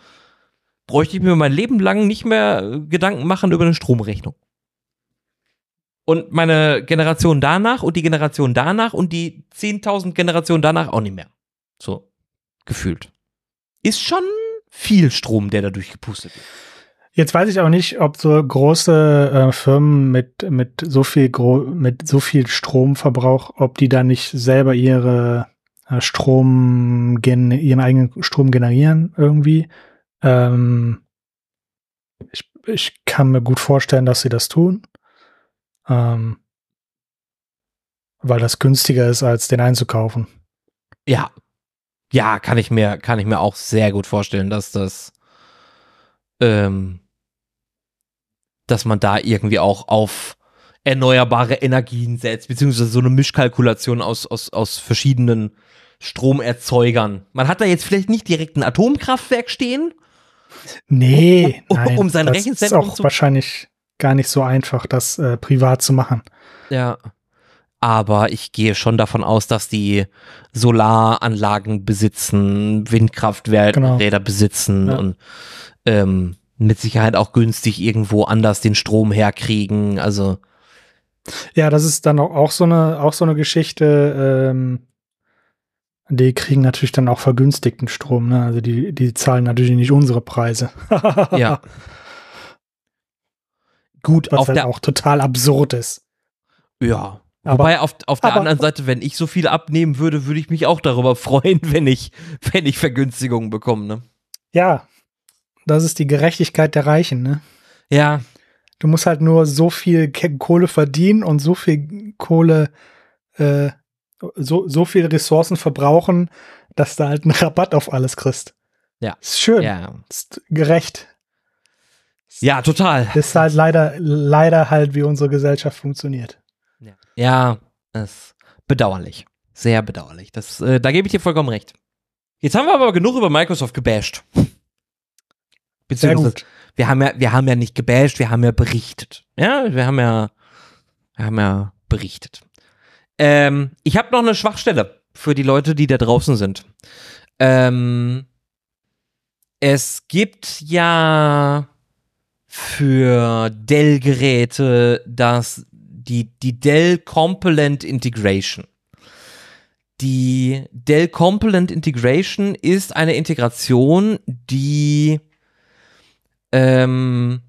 Speaker 1: bräuchte ich mir mein Leben lang nicht mehr Gedanken machen über eine Stromrechnung. Und meine Generation danach und die Generation danach und die 10.000 Generationen danach auch nicht mehr. So, gefühlt. Ist schon viel Strom, der dadurch gepustet wird.
Speaker 2: Jetzt weiß ich auch nicht, ob so große äh, Firmen mit, mit so viel Gro mit so viel Stromverbrauch, ob die da nicht selber ihre äh, Strom ihren eigenen Strom generieren irgendwie. Ähm, ich, ich kann mir gut vorstellen, dass sie das tun. Ähm, weil das günstiger ist, als den einzukaufen.
Speaker 1: Ja, Ja, kann ich mir, kann ich mir auch sehr gut vorstellen, dass das, ähm, dass man da irgendwie auch auf erneuerbare Energien setzt, beziehungsweise so eine Mischkalkulation aus, aus, aus verschiedenen Stromerzeugern. Man hat da jetzt vielleicht nicht direkt ein Atomkraftwerk stehen.
Speaker 2: Nee,
Speaker 1: um,
Speaker 2: nein,
Speaker 1: um sein
Speaker 2: das
Speaker 1: Rechenzentrum
Speaker 2: ist auch
Speaker 1: zu
Speaker 2: wahrscheinlich gar nicht so einfach, das äh, privat zu machen.
Speaker 1: Ja. Aber ich gehe schon davon aus, dass die Solaranlagen besitzen, Windkrafträder
Speaker 2: Genau.
Speaker 1: besitzen
Speaker 2: Ja.
Speaker 1: und ähm, mit Sicherheit auch günstig irgendwo anders den Strom herkriegen. Also
Speaker 2: Ja, das ist dann auch, so eine auch so eine Geschichte. Ähm, die kriegen natürlich dann auch vergünstigten Strom. Ne? Also die die zahlen natürlich nicht unsere Preise.
Speaker 1: ja. Gut,
Speaker 2: Was
Speaker 1: auf
Speaker 2: halt
Speaker 1: der
Speaker 2: auch total absurd ist.
Speaker 1: ja.
Speaker 2: Aber-
Speaker 1: Wobei auf, auf der
Speaker 2: aber-
Speaker 1: anderen Seite, wenn ich so viel abnehmen würde, würde ich mich auch darüber freuen, wenn ich, wenn ich Vergünstigungen bekomme. Ne?
Speaker 2: Ja, das ist die Gerechtigkeit der Reichen. Ne?
Speaker 1: Ja,
Speaker 2: Du musst halt nur so viel Kohle verdienen und so viel Kohle, äh, so, so viel Ressourcen verbrauchen, dass du halt einen Rabatt auf alles kriegst.
Speaker 1: Ja.
Speaker 2: Ist schön.
Speaker 1: ja.
Speaker 2: Ist gerecht.
Speaker 1: Ja, total.
Speaker 2: Ist halt leider, leider halt, wie unsere Gesellschaft funktioniert.
Speaker 1: Ja, das ist bedauerlich. Sehr bedauerlich. Das, äh, da gebe ich dir vollkommen recht. Jetzt haben wir aber genug über Microsoft gebasht. Beziehungsweise, wir haben ja, wir haben ja nicht gebasht, wir haben ja berichtet. Ja, wir haben ja, wir haben ja berichtet. Ähm, ich habe noch eine Schwachstelle für die Leute, die da draußen sind. Ähm, es gibt ja für Dell-Geräte das die, die Dell Component Integration. Die Dell Component Integration ist eine Integration, die ähm,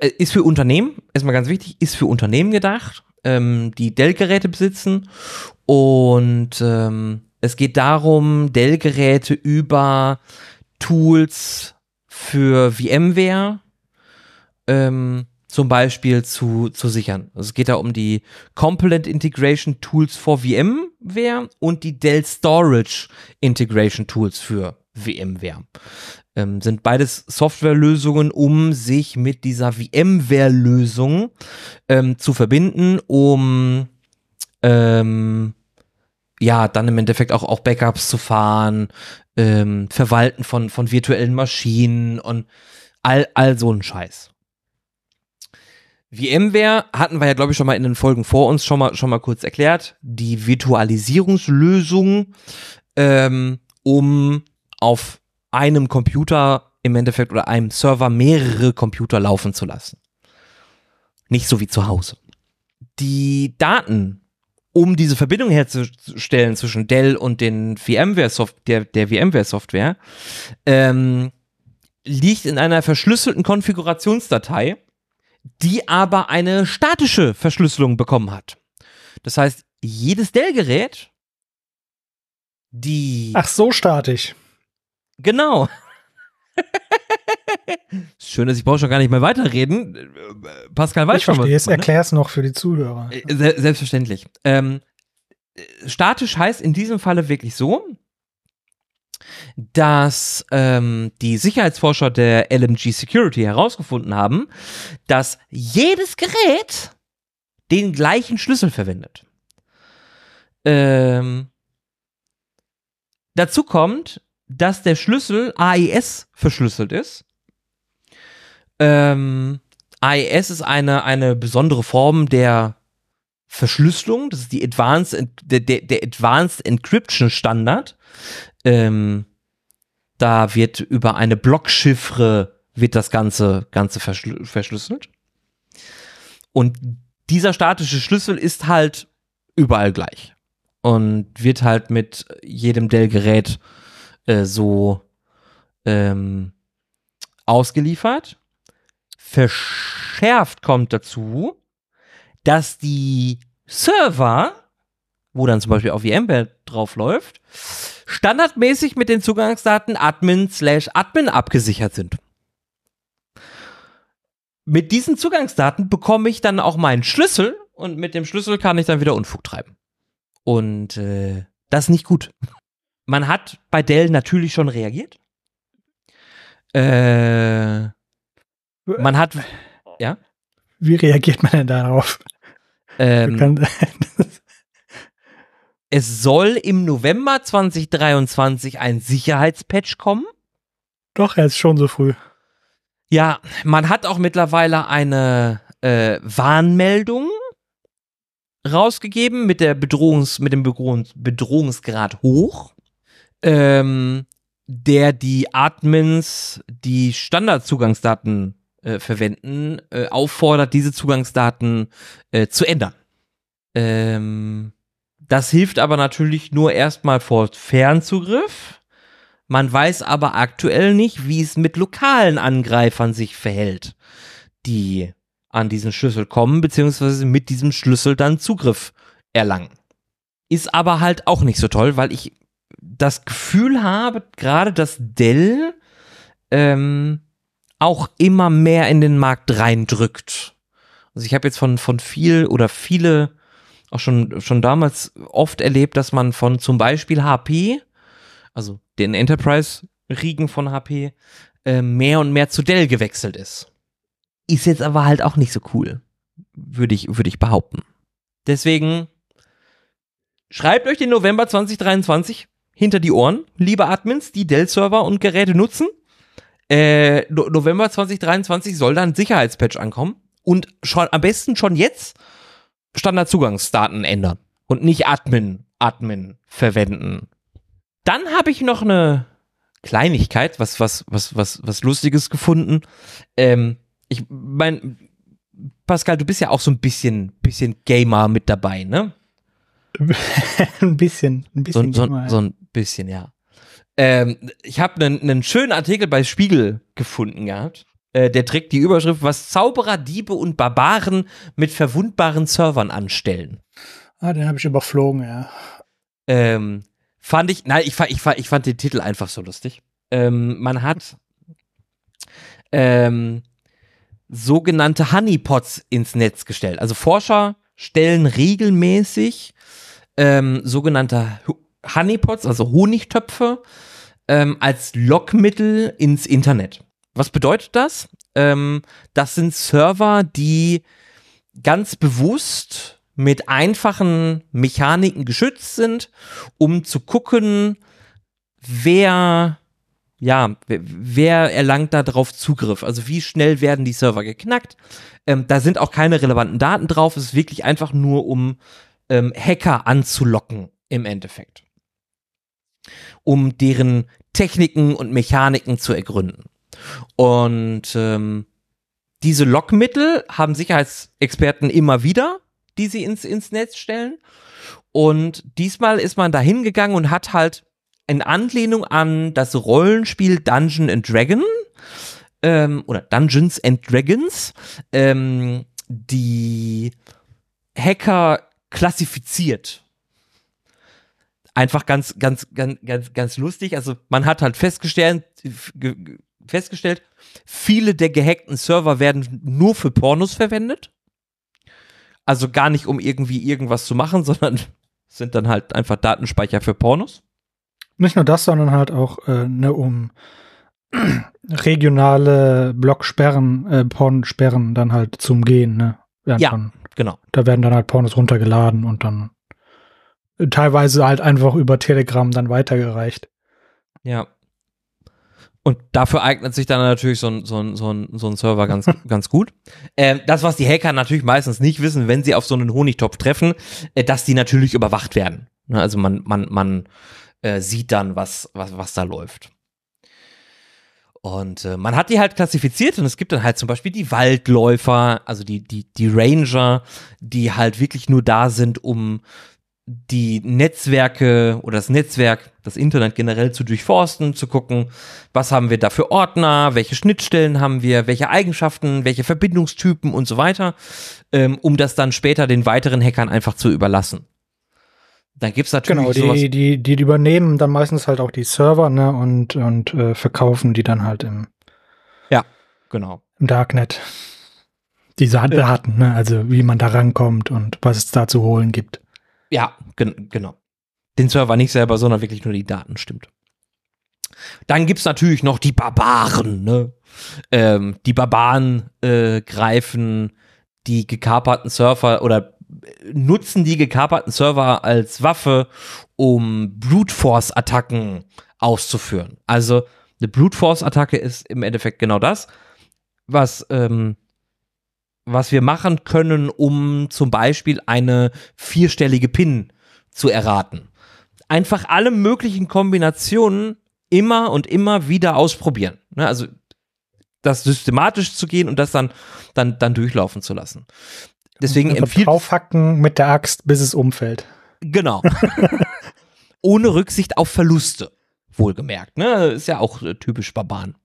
Speaker 1: äh, ist für Unternehmen, erstmal ganz wichtig, ist für Unternehmen gedacht, ähm, die Dell-Geräte besitzen. Und ähm, es geht darum, Dell-Geräte über Tools für VMware ähm, zum Beispiel zu, zu sichern. Also es geht da um die Component Integration Tools for VMware und die Dell Storage Integration Tools für VMware. Ähm, sind beides Softwarelösungen, um sich mit dieser VMware-Lösung ähm, zu verbinden, um ähm, ja, dann im Endeffekt auch, auch Backups zu fahren, ähm, Verwalten von, von virtuellen Maschinen und all, all so ein Scheiß. VMware hatten wir ja, glaube ich, schon mal in den Folgen vor uns schon mal, schon mal kurz erklärt. Die Virtualisierungslösung, ähm, um auf einem Computer im Endeffekt oder einem Server mehrere Computer laufen zu lassen. Nicht so wie zu Hause. Die Daten, um diese Verbindung herzustellen zwischen Dell und den VMware der, der VMware-Software, ähm, liegt in einer verschlüsselten Konfigurationsdatei, die aber eine statische Verschlüsselung bekommen hat. Das heißt, jedes Dell-Gerät, die
Speaker 2: Ach, so statisch.
Speaker 1: Genau. Schön, dass ich brauche schon gar nicht mehr weiterreden. Pascal weiß
Speaker 2: Ich
Speaker 1: schon
Speaker 2: verstehe es.
Speaker 1: was. ne?
Speaker 2: Erklär's noch für die Zuhörer.
Speaker 1: Äh, Se selbstverständlich. Ähm, äh, statisch heißt in diesem Falle wirklich so, dass ähm, die Sicherheitsforscher der LMG Security herausgefunden haben, dass jedes Gerät den gleichen Schlüssel verwendet. Ähm, dazu kommt, dass der Schlüssel AES verschlüsselt ist. Ähm, AES ist eine, eine besondere Form der Verschlüsselung. Das ist die Advanced, der, der, der Advanced Encryption Standard. Ähm, da wird über eine Blockchiffre wird das Ganze, Ganze verschlü verschlüsselt. Und dieser statische Schlüssel ist halt überall gleich. Und wird halt mit jedem Dell-Gerät äh, so ähm, ausgeliefert. Verschärft kommt dazu, dass die Server, wo dann zum Beispiel auch VMware drauf läuft, standardmäßig mit den Zugangsdaten admin slash admin abgesichert sind. Mit diesen Zugangsdaten bekomme ich dann auch meinen Schlüssel und mit dem Schlüssel kann ich dann wieder Unfug treiben. Und äh, das ist nicht gut. Man hat bei Dell natürlich schon reagiert. Äh, man hat, ja?
Speaker 2: Wie reagiert man denn darauf?
Speaker 1: Ähm, es soll im November 2023 ein Sicherheitspatch kommen.
Speaker 2: Doch, er ist schon so früh.
Speaker 1: Ja, man hat auch mittlerweile eine äh, Warnmeldung rausgegeben mit der Bedrohungs, mit dem Bedrohungs Bedrohungsgrad hoch, ähm, der die Admins, die Standardzugangsdaten äh, verwenden, äh, auffordert, diese Zugangsdaten äh, zu ändern. Ähm, das hilft aber natürlich nur erstmal vor Fernzugriff. Man weiß aber aktuell nicht, wie es mit lokalen Angreifern sich verhält, die an diesen Schlüssel kommen, beziehungsweise mit diesem Schlüssel dann Zugriff erlangen. Ist aber halt auch nicht so toll, weil ich das Gefühl habe, gerade dass Dell ähm, auch immer mehr in den Markt reindrückt. Also ich habe jetzt von, von viel oder viele auch schon, schon damals oft erlebt, dass man von zum Beispiel HP, also den Enterprise-Riegen von HP, äh, mehr und mehr zu Dell gewechselt ist. Ist jetzt aber halt auch nicht so cool, würde ich, würde ich behaupten. Deswegen schreibt euch den November 2023 hinter die Ohren, liebe Admins, die Dell-Server und Geräte nutzen. Äh, no November 2023 soll dann ein Sicherheitspatch ankommen und schon am besten schon jetzt Standardzugangsdaten ändern und nicht Admin, Admin verwenden. Dann habe ich noch eine Kleinigkeit, was, was, was, was, was Lustiges gefunden. Ähm, ich mein, Pascal, du bist ja auch so ein bisschen, bisschen Gamer mit dabei, ne?
Speaker 2: ein bisschen, ein bisschen.
Speaker 1: So, so, so ein bisschen, ja. Ähm, ich habe einen schönen Artikel bei Spiegel gefunden gehabt. Äh, der trägt die Überschrift, was Zauberer, Diebe und Barbaren mit verwundbaren Servern anstellen.
Speaker 2: Ah, den habe ich überflogen, ja.
Speaker 1: Ähm, fand ich, nein, ich, ich, ich fand den Titel einfach so lustig. Ähm, man hat ähm, sogenannte Honeypots ins Netz gestellt. Also Forscher stellen regelmäßig ähm, sogenannte Honeypots, also Honigtöpfe, ähm, als Lockmittel ins Internet. Was bedeutet das? Ähm, das sind Server, die ganz bewusst mit einfachen Mechaniken geschützt sind, um zu gucken, wer ja, wer erlangt da drauf Zugriff? Also wie schnell werden die Server geknackt? Ähm, da sind auch keine relevanten Daten drauf. Es ist wirklich einfach nur, um ähm, Hacker anzulocken im Endeffekt. Um deren Techniken und Mechaniken zu ergründen. Und ähm, diese Lockmittel haben Sicherheitsexperten immer wieder, die sie ins, ins Netz stellen. Und diesmal ist man da hingegangen und hat halt in Anlehnung an das Rollenspiel Dungeon and Dragon ähm, oder Dungeons and Dragons ähm, die Hacker klassifiziert. Einfach ganz, ganz, ganz, ganz, ganz lustig. Also man hat halt festgestellt, festgestellt, viele der gehackten Server werden nur für Pornos verwendet. Also gar nicht, um irgendwie irgendwas zu machen, sondern sind dann halt einfach Datenspeicher für Pornos.
Speaker 2: Nicht nur das, sondern halt auch, äh, ne, um regionale Blocksperren, äh, Pornsperren dann halt zu umgehen, ne?
Speaker 1: Ja, genau.
Speaker 2: Da werden dann halt Pornos runtergeladen und dann teilweise halt einfach über Telegram dann weitergereicht.
Speaker 1: Ja. Und dafür eignet sich dann natürlich so ein, so ein, so ein, so ein Server ganz, ganz gut. Ähm, das, was die Hacker natürlich meistens nicht wissen, wenn sie auf so einen Honigtopf treffen, äh, dass die natürlich überwacht werden. Ne, also man, man, man äh, sieht dann, was, was, was da läuft. Und äh, man hat die halt klassifiziert und es gibt dann halt zum Beispiel die Waldläufer, also die, die, die Ranger, die halt wirklich nur da sind, um die Netzwerke oder das Netzwerk, das Internet generell zu durchforsten, zu gucken, was haben wir da für Ordner, welche Schnittstellen haben wir, welche Eigenschaften, welche Verbindungstypen und so weiter, ähm, um das dann später den weiteren Hackern einfach zu überlassen. Dann gibt's natürlich
Speaker 2: genau, die, die, die, die übernehmen dann meistens halt auch die Server, ne, und, und äh, verkaufen die dann halt im
Speaker 1: Ja, genau.
Speaker 2: Im Darknet. Diese Daten, ne, also wie man da rankommt und was es da zu holen gibt.
Speaker 1: Ja, gen genau. den Server nicht selber, sondern wirklich nur die Daten stimmt. Dann gibt's natürlich noch die Barbaren, ne? Ähm, die Barbaren äh, greifen die gekaperten Server oder nutzen die gekaperten Server als Waffe, um Brute Force Attacken auszuführen. Also eine Brute Force Attacke ist im Endeffekt genau das, was ähm, was wir machen können, um zum Beispiel eine vierstellige PIN zu erraten. Einfach alle möglichen Kombinationen immer und immer wieder ausprobieren. Ne? Also das systematisch zu gehen und das dann, dann, dann durchlaufen zu lassen. Deswegen
Speaker 2: Also
Speaker 1: empfiehlt
Speaker 2: draufhacken mit der Axt, bis es umfällt.
Speaker 1: Genau. Ohne Rücksicht auf Verluste. Wohlgemerkt, ne? Ist ja auch äh, typisch Barbaren.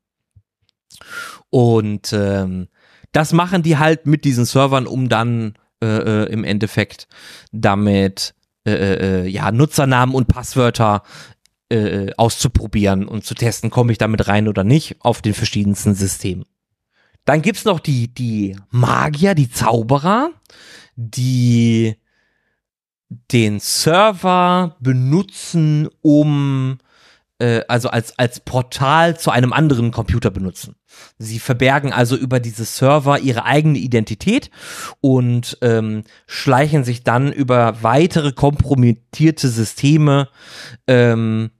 Speaker 1: Und ähm, das machen die halt mit diesen Servern, um dann äh, äh, im Endeffekt damit äh, äh, ja, Nutzernamen und Passwörter äh, auszuprobieren und zu testen, komme ich damit rein oder nicht, auf den verschiedensten Systemen. Dann gibt's noch die, die Magier, die Zauberer, die den Server benutzen, um äh, also als, als Portal zu einem anderen Computer benutzen. Sie verbergen also über diese Server ihre eigene Identität und ähm, schleichen sich dann über weitere kompromittierte Systeme, ähm,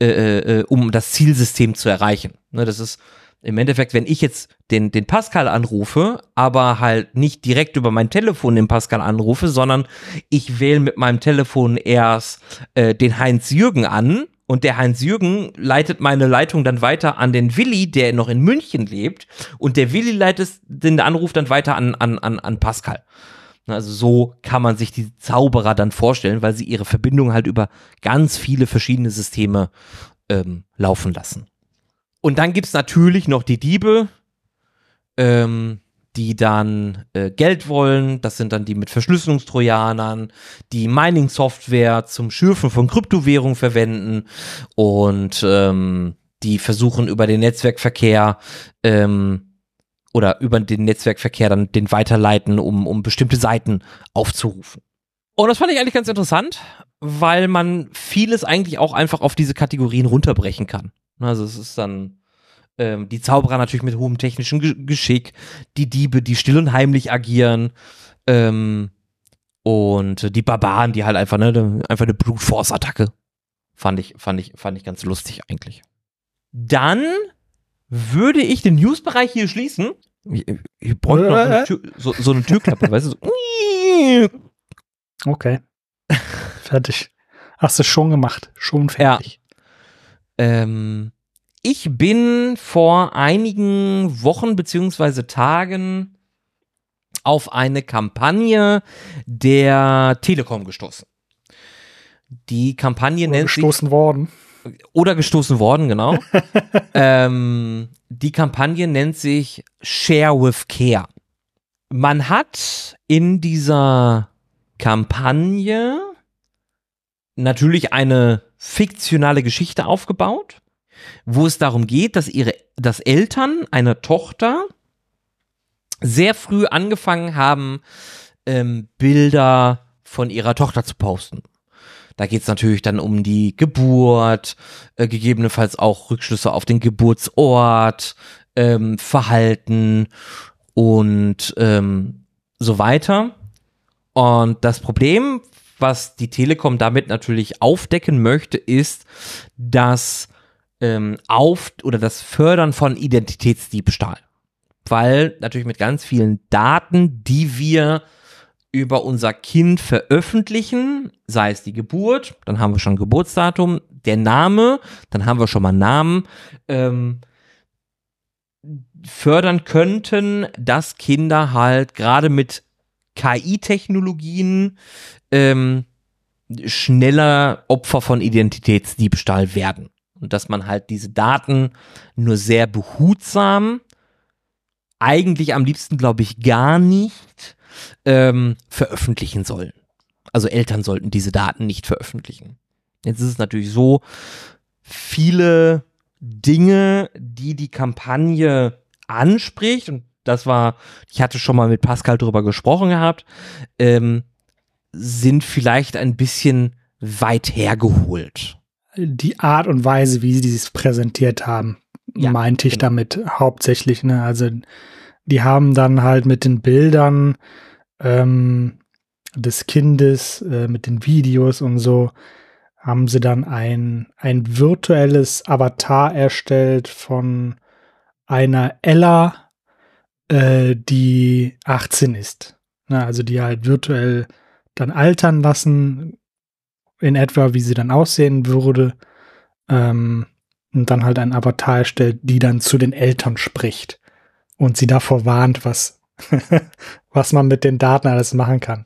Speaker 1: äh, äh, um das Zielsystem zu erreichen. Ne, das ist im Endeffekt, wenn ich jetzt den, den Pascal anrufe, aber halt nicht direkt über mein Telefon den Pascal anrufe, sondern ich wähle mit meinem Telefon erst äh, den Heinz Jürgen an und der Heinz Jürgen leitet meine Leitung dann weiter an den Willi, der noch in München lebt und der Willi leitet den Anruf dann weiter an, an, an, an Pascal. Also so kann man sich die Zauberer dann vorstellen, weil sie ihre Verbindung halt über ganz viele verschiedene Systeme ähm, laufen lassen. Und dann gibt's natürlich noch die Diebe, ähm, die dann äh, Geld wollen. Das sind dann die mit Verschlüsselungstrojanern, die Mining-Software zum Schürfen von Kryptowährungen verwenden und ähm, die versuchen über den Netzwerkverkehr ähm, oder über den Netzwerkverkehr dann den weiterleiten, um, um bestimmte Seiten aufzurufen. Und das fand ich eigentlich ganz interessant, weil man vieles eigentlich auch einfach auf diese Kategorien runterbrechen kann. Also es ist dann ähm, die Zauberer natürlich mit hohem technischen Ge Geschick, die Diebe, die still und heimlich agieren, ähm, und die Barbaren, die halt einfach, ne, einfach eine Brute Force Attacke. Fand ich, fand ich, fand ich ganz lustig eigentlich. Dann würde ich den Newsbereich hier schließen. Ich, ich bräuchte noch so eine, Tür, so, so eine Türklappe, weißt du? So.
Speaker 2: Okay. fertig. Hast du schon gemacht. Schon fertig.
Speaker 1: Ähm, ich bin vor einigen Wochen beziehungsweise Tagen auf eine Kampagne der Telekom gestoßen. Die Kampagne
Speaker 2: Oder
Speaker 1: nennt
Speaker 2: gestoßen worden.
Speaker 1: sich oder gestoßen worden, genau. ähm, die Kampagne nennt sich Share with Care. Man hat in dieser Kampagne natürlich eine fiktionale Geschichte aufgebaut, wo es darum geht, dass ihre, dass Eltern einer Tochter sehr früh angefangen haben, ähm, Bilder von ihrer Tochter zu posten. Da geht es natürlich dann um die Geburt, äh, gegebenenfalls auch Rückschlüsse auf den Geburtsort, ähm, Verhalten und ähm, so weiter. Und das Problem, was die Telekom damit natürlich aufdecken möchte, ist, dass ähm, auf oder das Fördern von Identitätsdiebstahl. Weil natürlich mit ganz vielen Daten, die wir über unser Kind veröffentlichen, sei es die Geburt, dann haben wir schon Geburtsdatum, der Name, dann haben wir schon mal Namen, ähm, fördern könnten, dass Kinder halt gerade mit KI-Technologien ähm, schneller Opfer von Identitätsdiebstahl werden. Und dass man halt diese Daten nur sehr behutsam, eigentlich am liebsten, glaube ich, gar nicht ähm, veröffentlichen sollen. Also Eltern sollten diese Daten nicht veröffentlichen. Jetzt ist es natürlich so, viele Dinge, die die Kampagne anspricht, und das war, ich hatte schon mal mit Pascal drüber gesprochen gehabt, ähm, sind vielleicht ein bisschen weit hergeholt.
Speaker 2: Die Art und Weise, wie sie es präsentiert haben, ja, meinte ich genau. damit hauptsächlich. Ne? Also die haben dann halt mit den Bildern ähm, des Kindes, äh, mit den Videos und so, haben sie dann ein, ein virtuelles Avatar erstellt von einer Ella, äh, die 18 ist. Na, also die halt virtuell dann altern lassen, in etwa wie sie dann aussehen würde. Ähm, und dann halt ein Avatar erstellt, die dann zu den Eltern spricht und sie davor warnt, was, was man mit den Daten alles machen kann.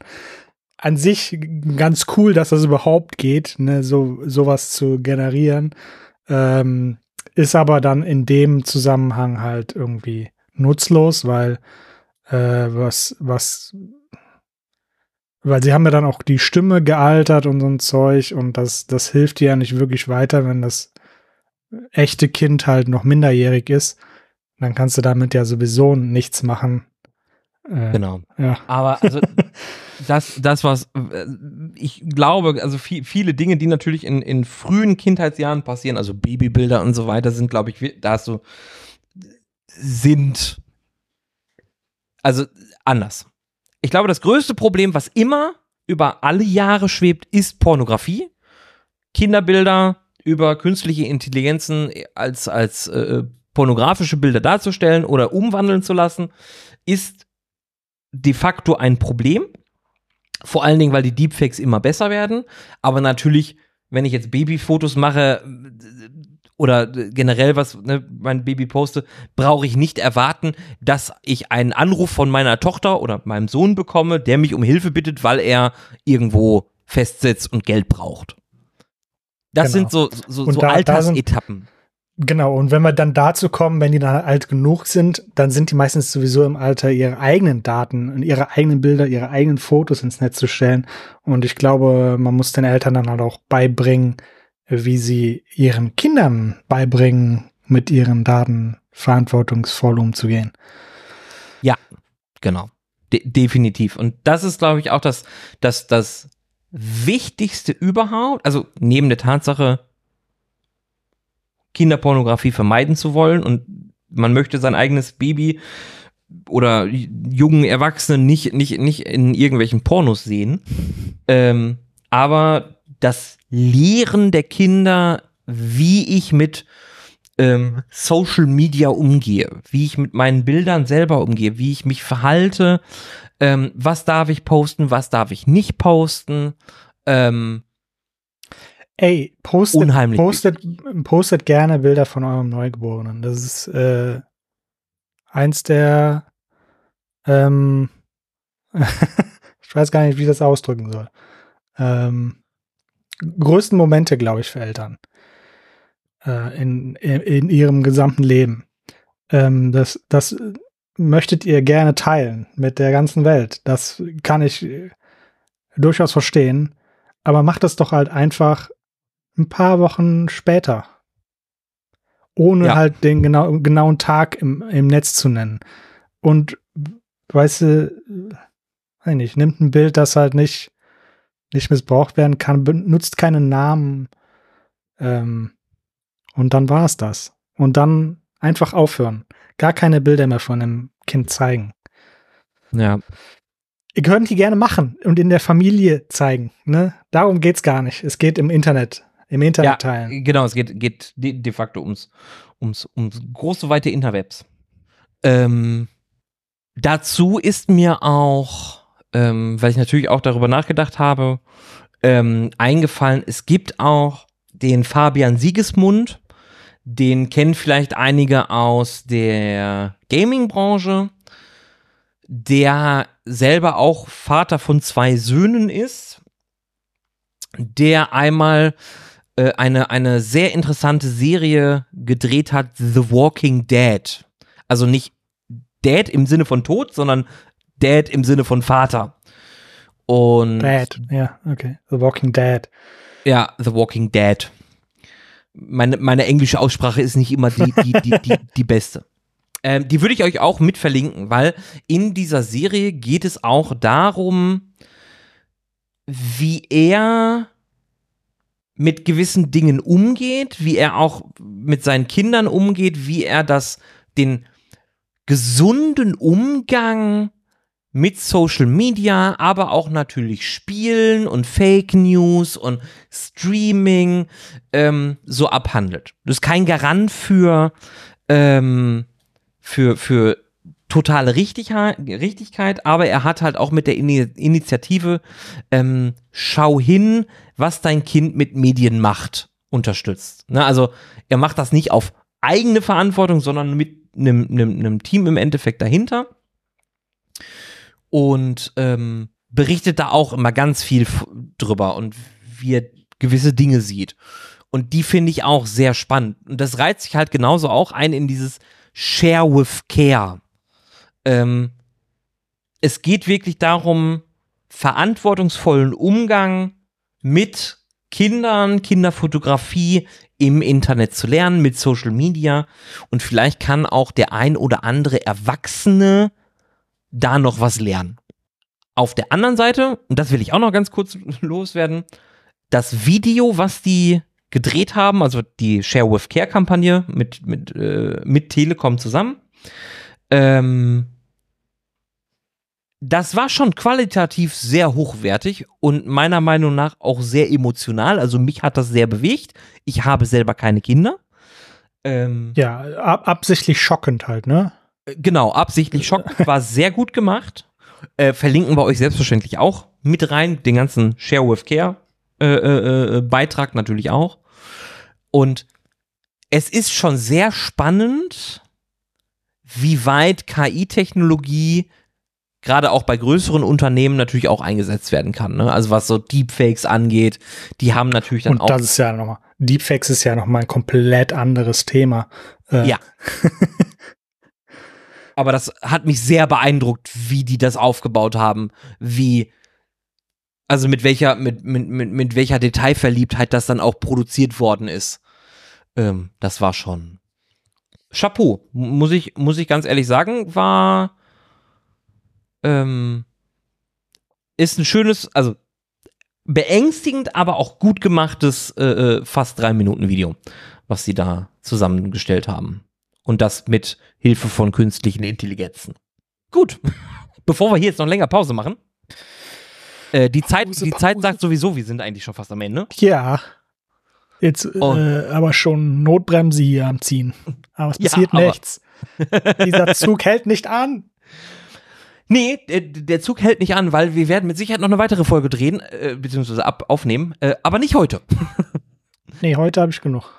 Speaker 2: An sich ganz cool, dass das überhaupt geht, ne, so sowas zu generieren. Ähm, ist aber dann in dem Zusammenhang halt irgendwie nutzlos, weil äh, was, was, weil sie haben ja dann auch die Stimme gealtert und so ein Zeug und das, das hilft dir ja nicht wirklich weiter, wenn das echte Kind halt noch minderjährig ist. Dann kannst du damit ja sowieso nichts machen.
Speaker 1: Äh, genau. Ja. Aber also das, das was äh, ich glaube, also viel, viele Dinge, die natürlich in, in frühen Kindheitsjahren passieren, also Babybilder und so weiter, sind, glaube ich, da hast du sind also anders. Ich glaube, das größte Problem, was immer über alle Jahre schwebt, ist Pornografie. Kinderbilder über künstliche Intelligenzen als, als äh, pornografische Bilder darzustellen oder umwandeln zu lassen, ist de facto ein Problem. Vor allen Dingen, weil die Deepfakes immer besser werden. Aber natürlich, wenn ich jetzt Babyfotos mache, oder generell was ne, mein Baby poste, brauche ich nicht erwarten, dass ich einen Anruf von meiner Tochter oder meinem Sohn bekomme, der mich um Hilfe bittet, weil er irgendwo festsitzt und Geld braucht. Das genau. sind so, so, so da, Altersetappen.
Speaker 2: Genau, und wenn wir dann dazu kommen, wenn die dann alt genug sind, dann sind die meistens sowieso im Alter, ihre eigenen Daten und ihre eigenen Bilder, ihre eigenen Fotos ins Netz zu stellen. Und ich glaube, man muss den Eltern dann halt auch beibringen, wie sie ihren Kindern beibringen, mit ihren Daten verantwortungsvoll umzugehen.
Speaker 1: Ja, genau. De definitiv. Und das ist, glaube ich, auch das, das, das Wichtigste überhaupt. Also neben der Tatsache, Kinderpornografie vermeiden zu wollen und man möchte sein eigenes Baby oder jungen Erwachsenen nicht, nicht, nicht in irgendwelchen Pornos sehen. Ähm, aber das Lehren der Kinder, wie ich mit ähm, Social Media umgehe, wie ich mit meinen Bildern selber umgehe, wie ich mich verhalte, ähm, was darf ich posten, was darf ich nicht posten. Ähm,
Speaker 2: Ey, postet, unheimlich postet, postet gerne Bilder von eurem Neugeborenen. Das ist äh, eins der ähm, ich weiß gar nicht, wie ich das ausdrücken soll. Ähm, größten Momente, glaube ich, für Eltern äh, in, in, ihrem gesamten Leben. Ähm, das, das möchtet ihr gerne teilen mit der ganzen Welt. Das kann ich äh, durchaus verstehen. Aber macht es doch halt einfach ein paar Wochen später. Ohne ja. halt den genau, genauen Tag im, im Netz zu nennen. Und weißt du, weiß nicht, nimmt ein Bild, das halt nicht nicht missbraucht werden kann, benutzt keinen Namen. Ähm, und dann war es das. Und dann einfach aufhören. Gar keine Bilder mehr von einem Kind zeigen.
Speaker 1: Ja.
Speaker 2: Ihr könnt die gerne machen und in der Familie zeigen. Ne? Darum geht's gar nicht. Es geht im Internet. Im Internet ja, teilen.
Speaker 1: Genau, es geht, geht de, facto ums, ums, ums große, weite Interwebs. Ähm, dazu ist mir auch ähm, weil ich natürlich auch darüber nachgedacht habe, ähm, eingefallen, es gibt auch den Fabian Siegesmund, den kennen vielleicht einige aus der Gaming-Branche, der selber auch Vater von zwei Söhnen ist, der einmal äh, eine, eine sehr interessante Serie gedreht hat, The Walking Dead. Also nicht Dead im Sinne von Tod, sondern Dad im Sinne von Vater. Und
Speaker 2: Dad, ja, okay. The Walking Dead.
Speaker 1: Ja, The Walking Dead. Meine, meine englische Aussprache ist nicht immer die, die, die, die, die beste. Ähm, die würde ich euch auch mit verlinken, weil in dieser Serie geht es auch darum, wie er mit gewissen Dingen umgeht, wie er auch mit seinen Kindern umgeht, wie er das, den gesunden Umgang mit Social Media, aber auch natürlich Spielen und Fake News und Streaming ähm, so abhandelt. Das ist kein Garant für, ähm, für, für totale Richtigkeit, aber er hat halt auch mit der Initiative ähm, Schau hin, was dein Kind mit Medien macht, unterstützt. Ne? Also er macht das nicht auf eigene Verantwortung, sondern mit einem Team im Endeffekt dahinter und ähm, berichtet da auch immer ganz viel drüber und wie er gewisse Dinge sieht. Und die finde ich auch sehr spannend. Und das reizt sich halt genauso auch ein in dieses Share with Care. Ähm, es geht wirklich darum, verantwortungsvollen Umgang mit Kindern, Kinderfotografie im Internet zu lernen, mit Social Media. Und vielleicht kann auch der ein oder andere Erwachsene da noch was lernen. Auf der anderen Seite, und das will ich auch noch ganz kurz loswerden, das Video, was die gedreht haben, also die Share with Care Kampagne mit, mit, äh, mit Telekom zusammen, ähm, das war schon qualitativ sehr hochwertig und meiner Meinung nach auch sehr emotional. Also mich hat das sehr bewegt. Ich habe selber keine Kinder.
Speaker 2: Ähm, ja, ab absichtlich schockend halt, ne?
Speaker 1: Genau, absichtlich schockend, war sehr gut gemacht. Äh, verlinken wir euch selbstverständlich auch mit rein, den ganzen Share with Care äh, äh, äh Beitrag natürlich auch. Und es ist schon sehr spannend, wie weit KI-Technologie gerade auch bei größeren Unternehmen natürlich auch eingesetzt werden kann. Ne? Also was so Deepfakes angeht, die haben natürlich dann
Speaker 2: Und
Speaker 1: auch.
Speaker 2: Das ist ja nochmal, Deepfakes ist ja nochmal ein komplett anderes Thema.
Speaker 1: Äh. Ja. Aber das hat mich sehr beeindruckt, wie die das aufgebaut haben, wie also mit welcher mit, mit, mit, mit welcher Detailverliebtheit das dann auch produziert worden ist. Ähm, das war schon Chapeau, muss ich muss ich ganz ehrlich sagen, war ähm, ist ein schönes, also beängstigend, aber auch gut gemachtes äh, äh, fast drei Minuten Video, was sie da zusammengestellt haben. Und das mit Hilfe von künstlichen Intelligenzen. Gut, bevor wir hier jetzt noch länger Pause machen. Äh, die Zeit, Pause, die Pause. Zeit sagt sowieso, wir sind eigentlich schon fast am Ende.
Speaker 2: Ja. Jetzt äh, aber schon Notbremse hier am Ziehen. Aber es passiert ja, nichts. Dieser Zug hält nicht an.
Speaker 1: Nee, der Zug hält nicht an, weil wir werden mit Sicherheit noch eine weitere Folge drehen, äh, beziehungsweise ab aufnehmen, äh, aber nicht heute.
Speaker 2: nee, heute habe ich genug.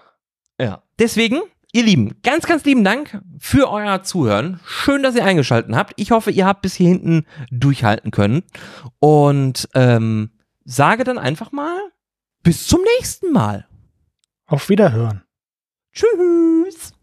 Speaker 1: Ja. Deswegen, ihr Lieben, ganz, ganz lieben Dank für euer Zuhören. Schön, dass ihr eingeschaltet habt. Ich hoffe, ihr habt bis hier hinten durchhalten können. Und ähm, sage dann einfach mal, bis zum nächsten Mal.
Speaker 2: Auf Wiederhören.
Speaker 1: Tschüss.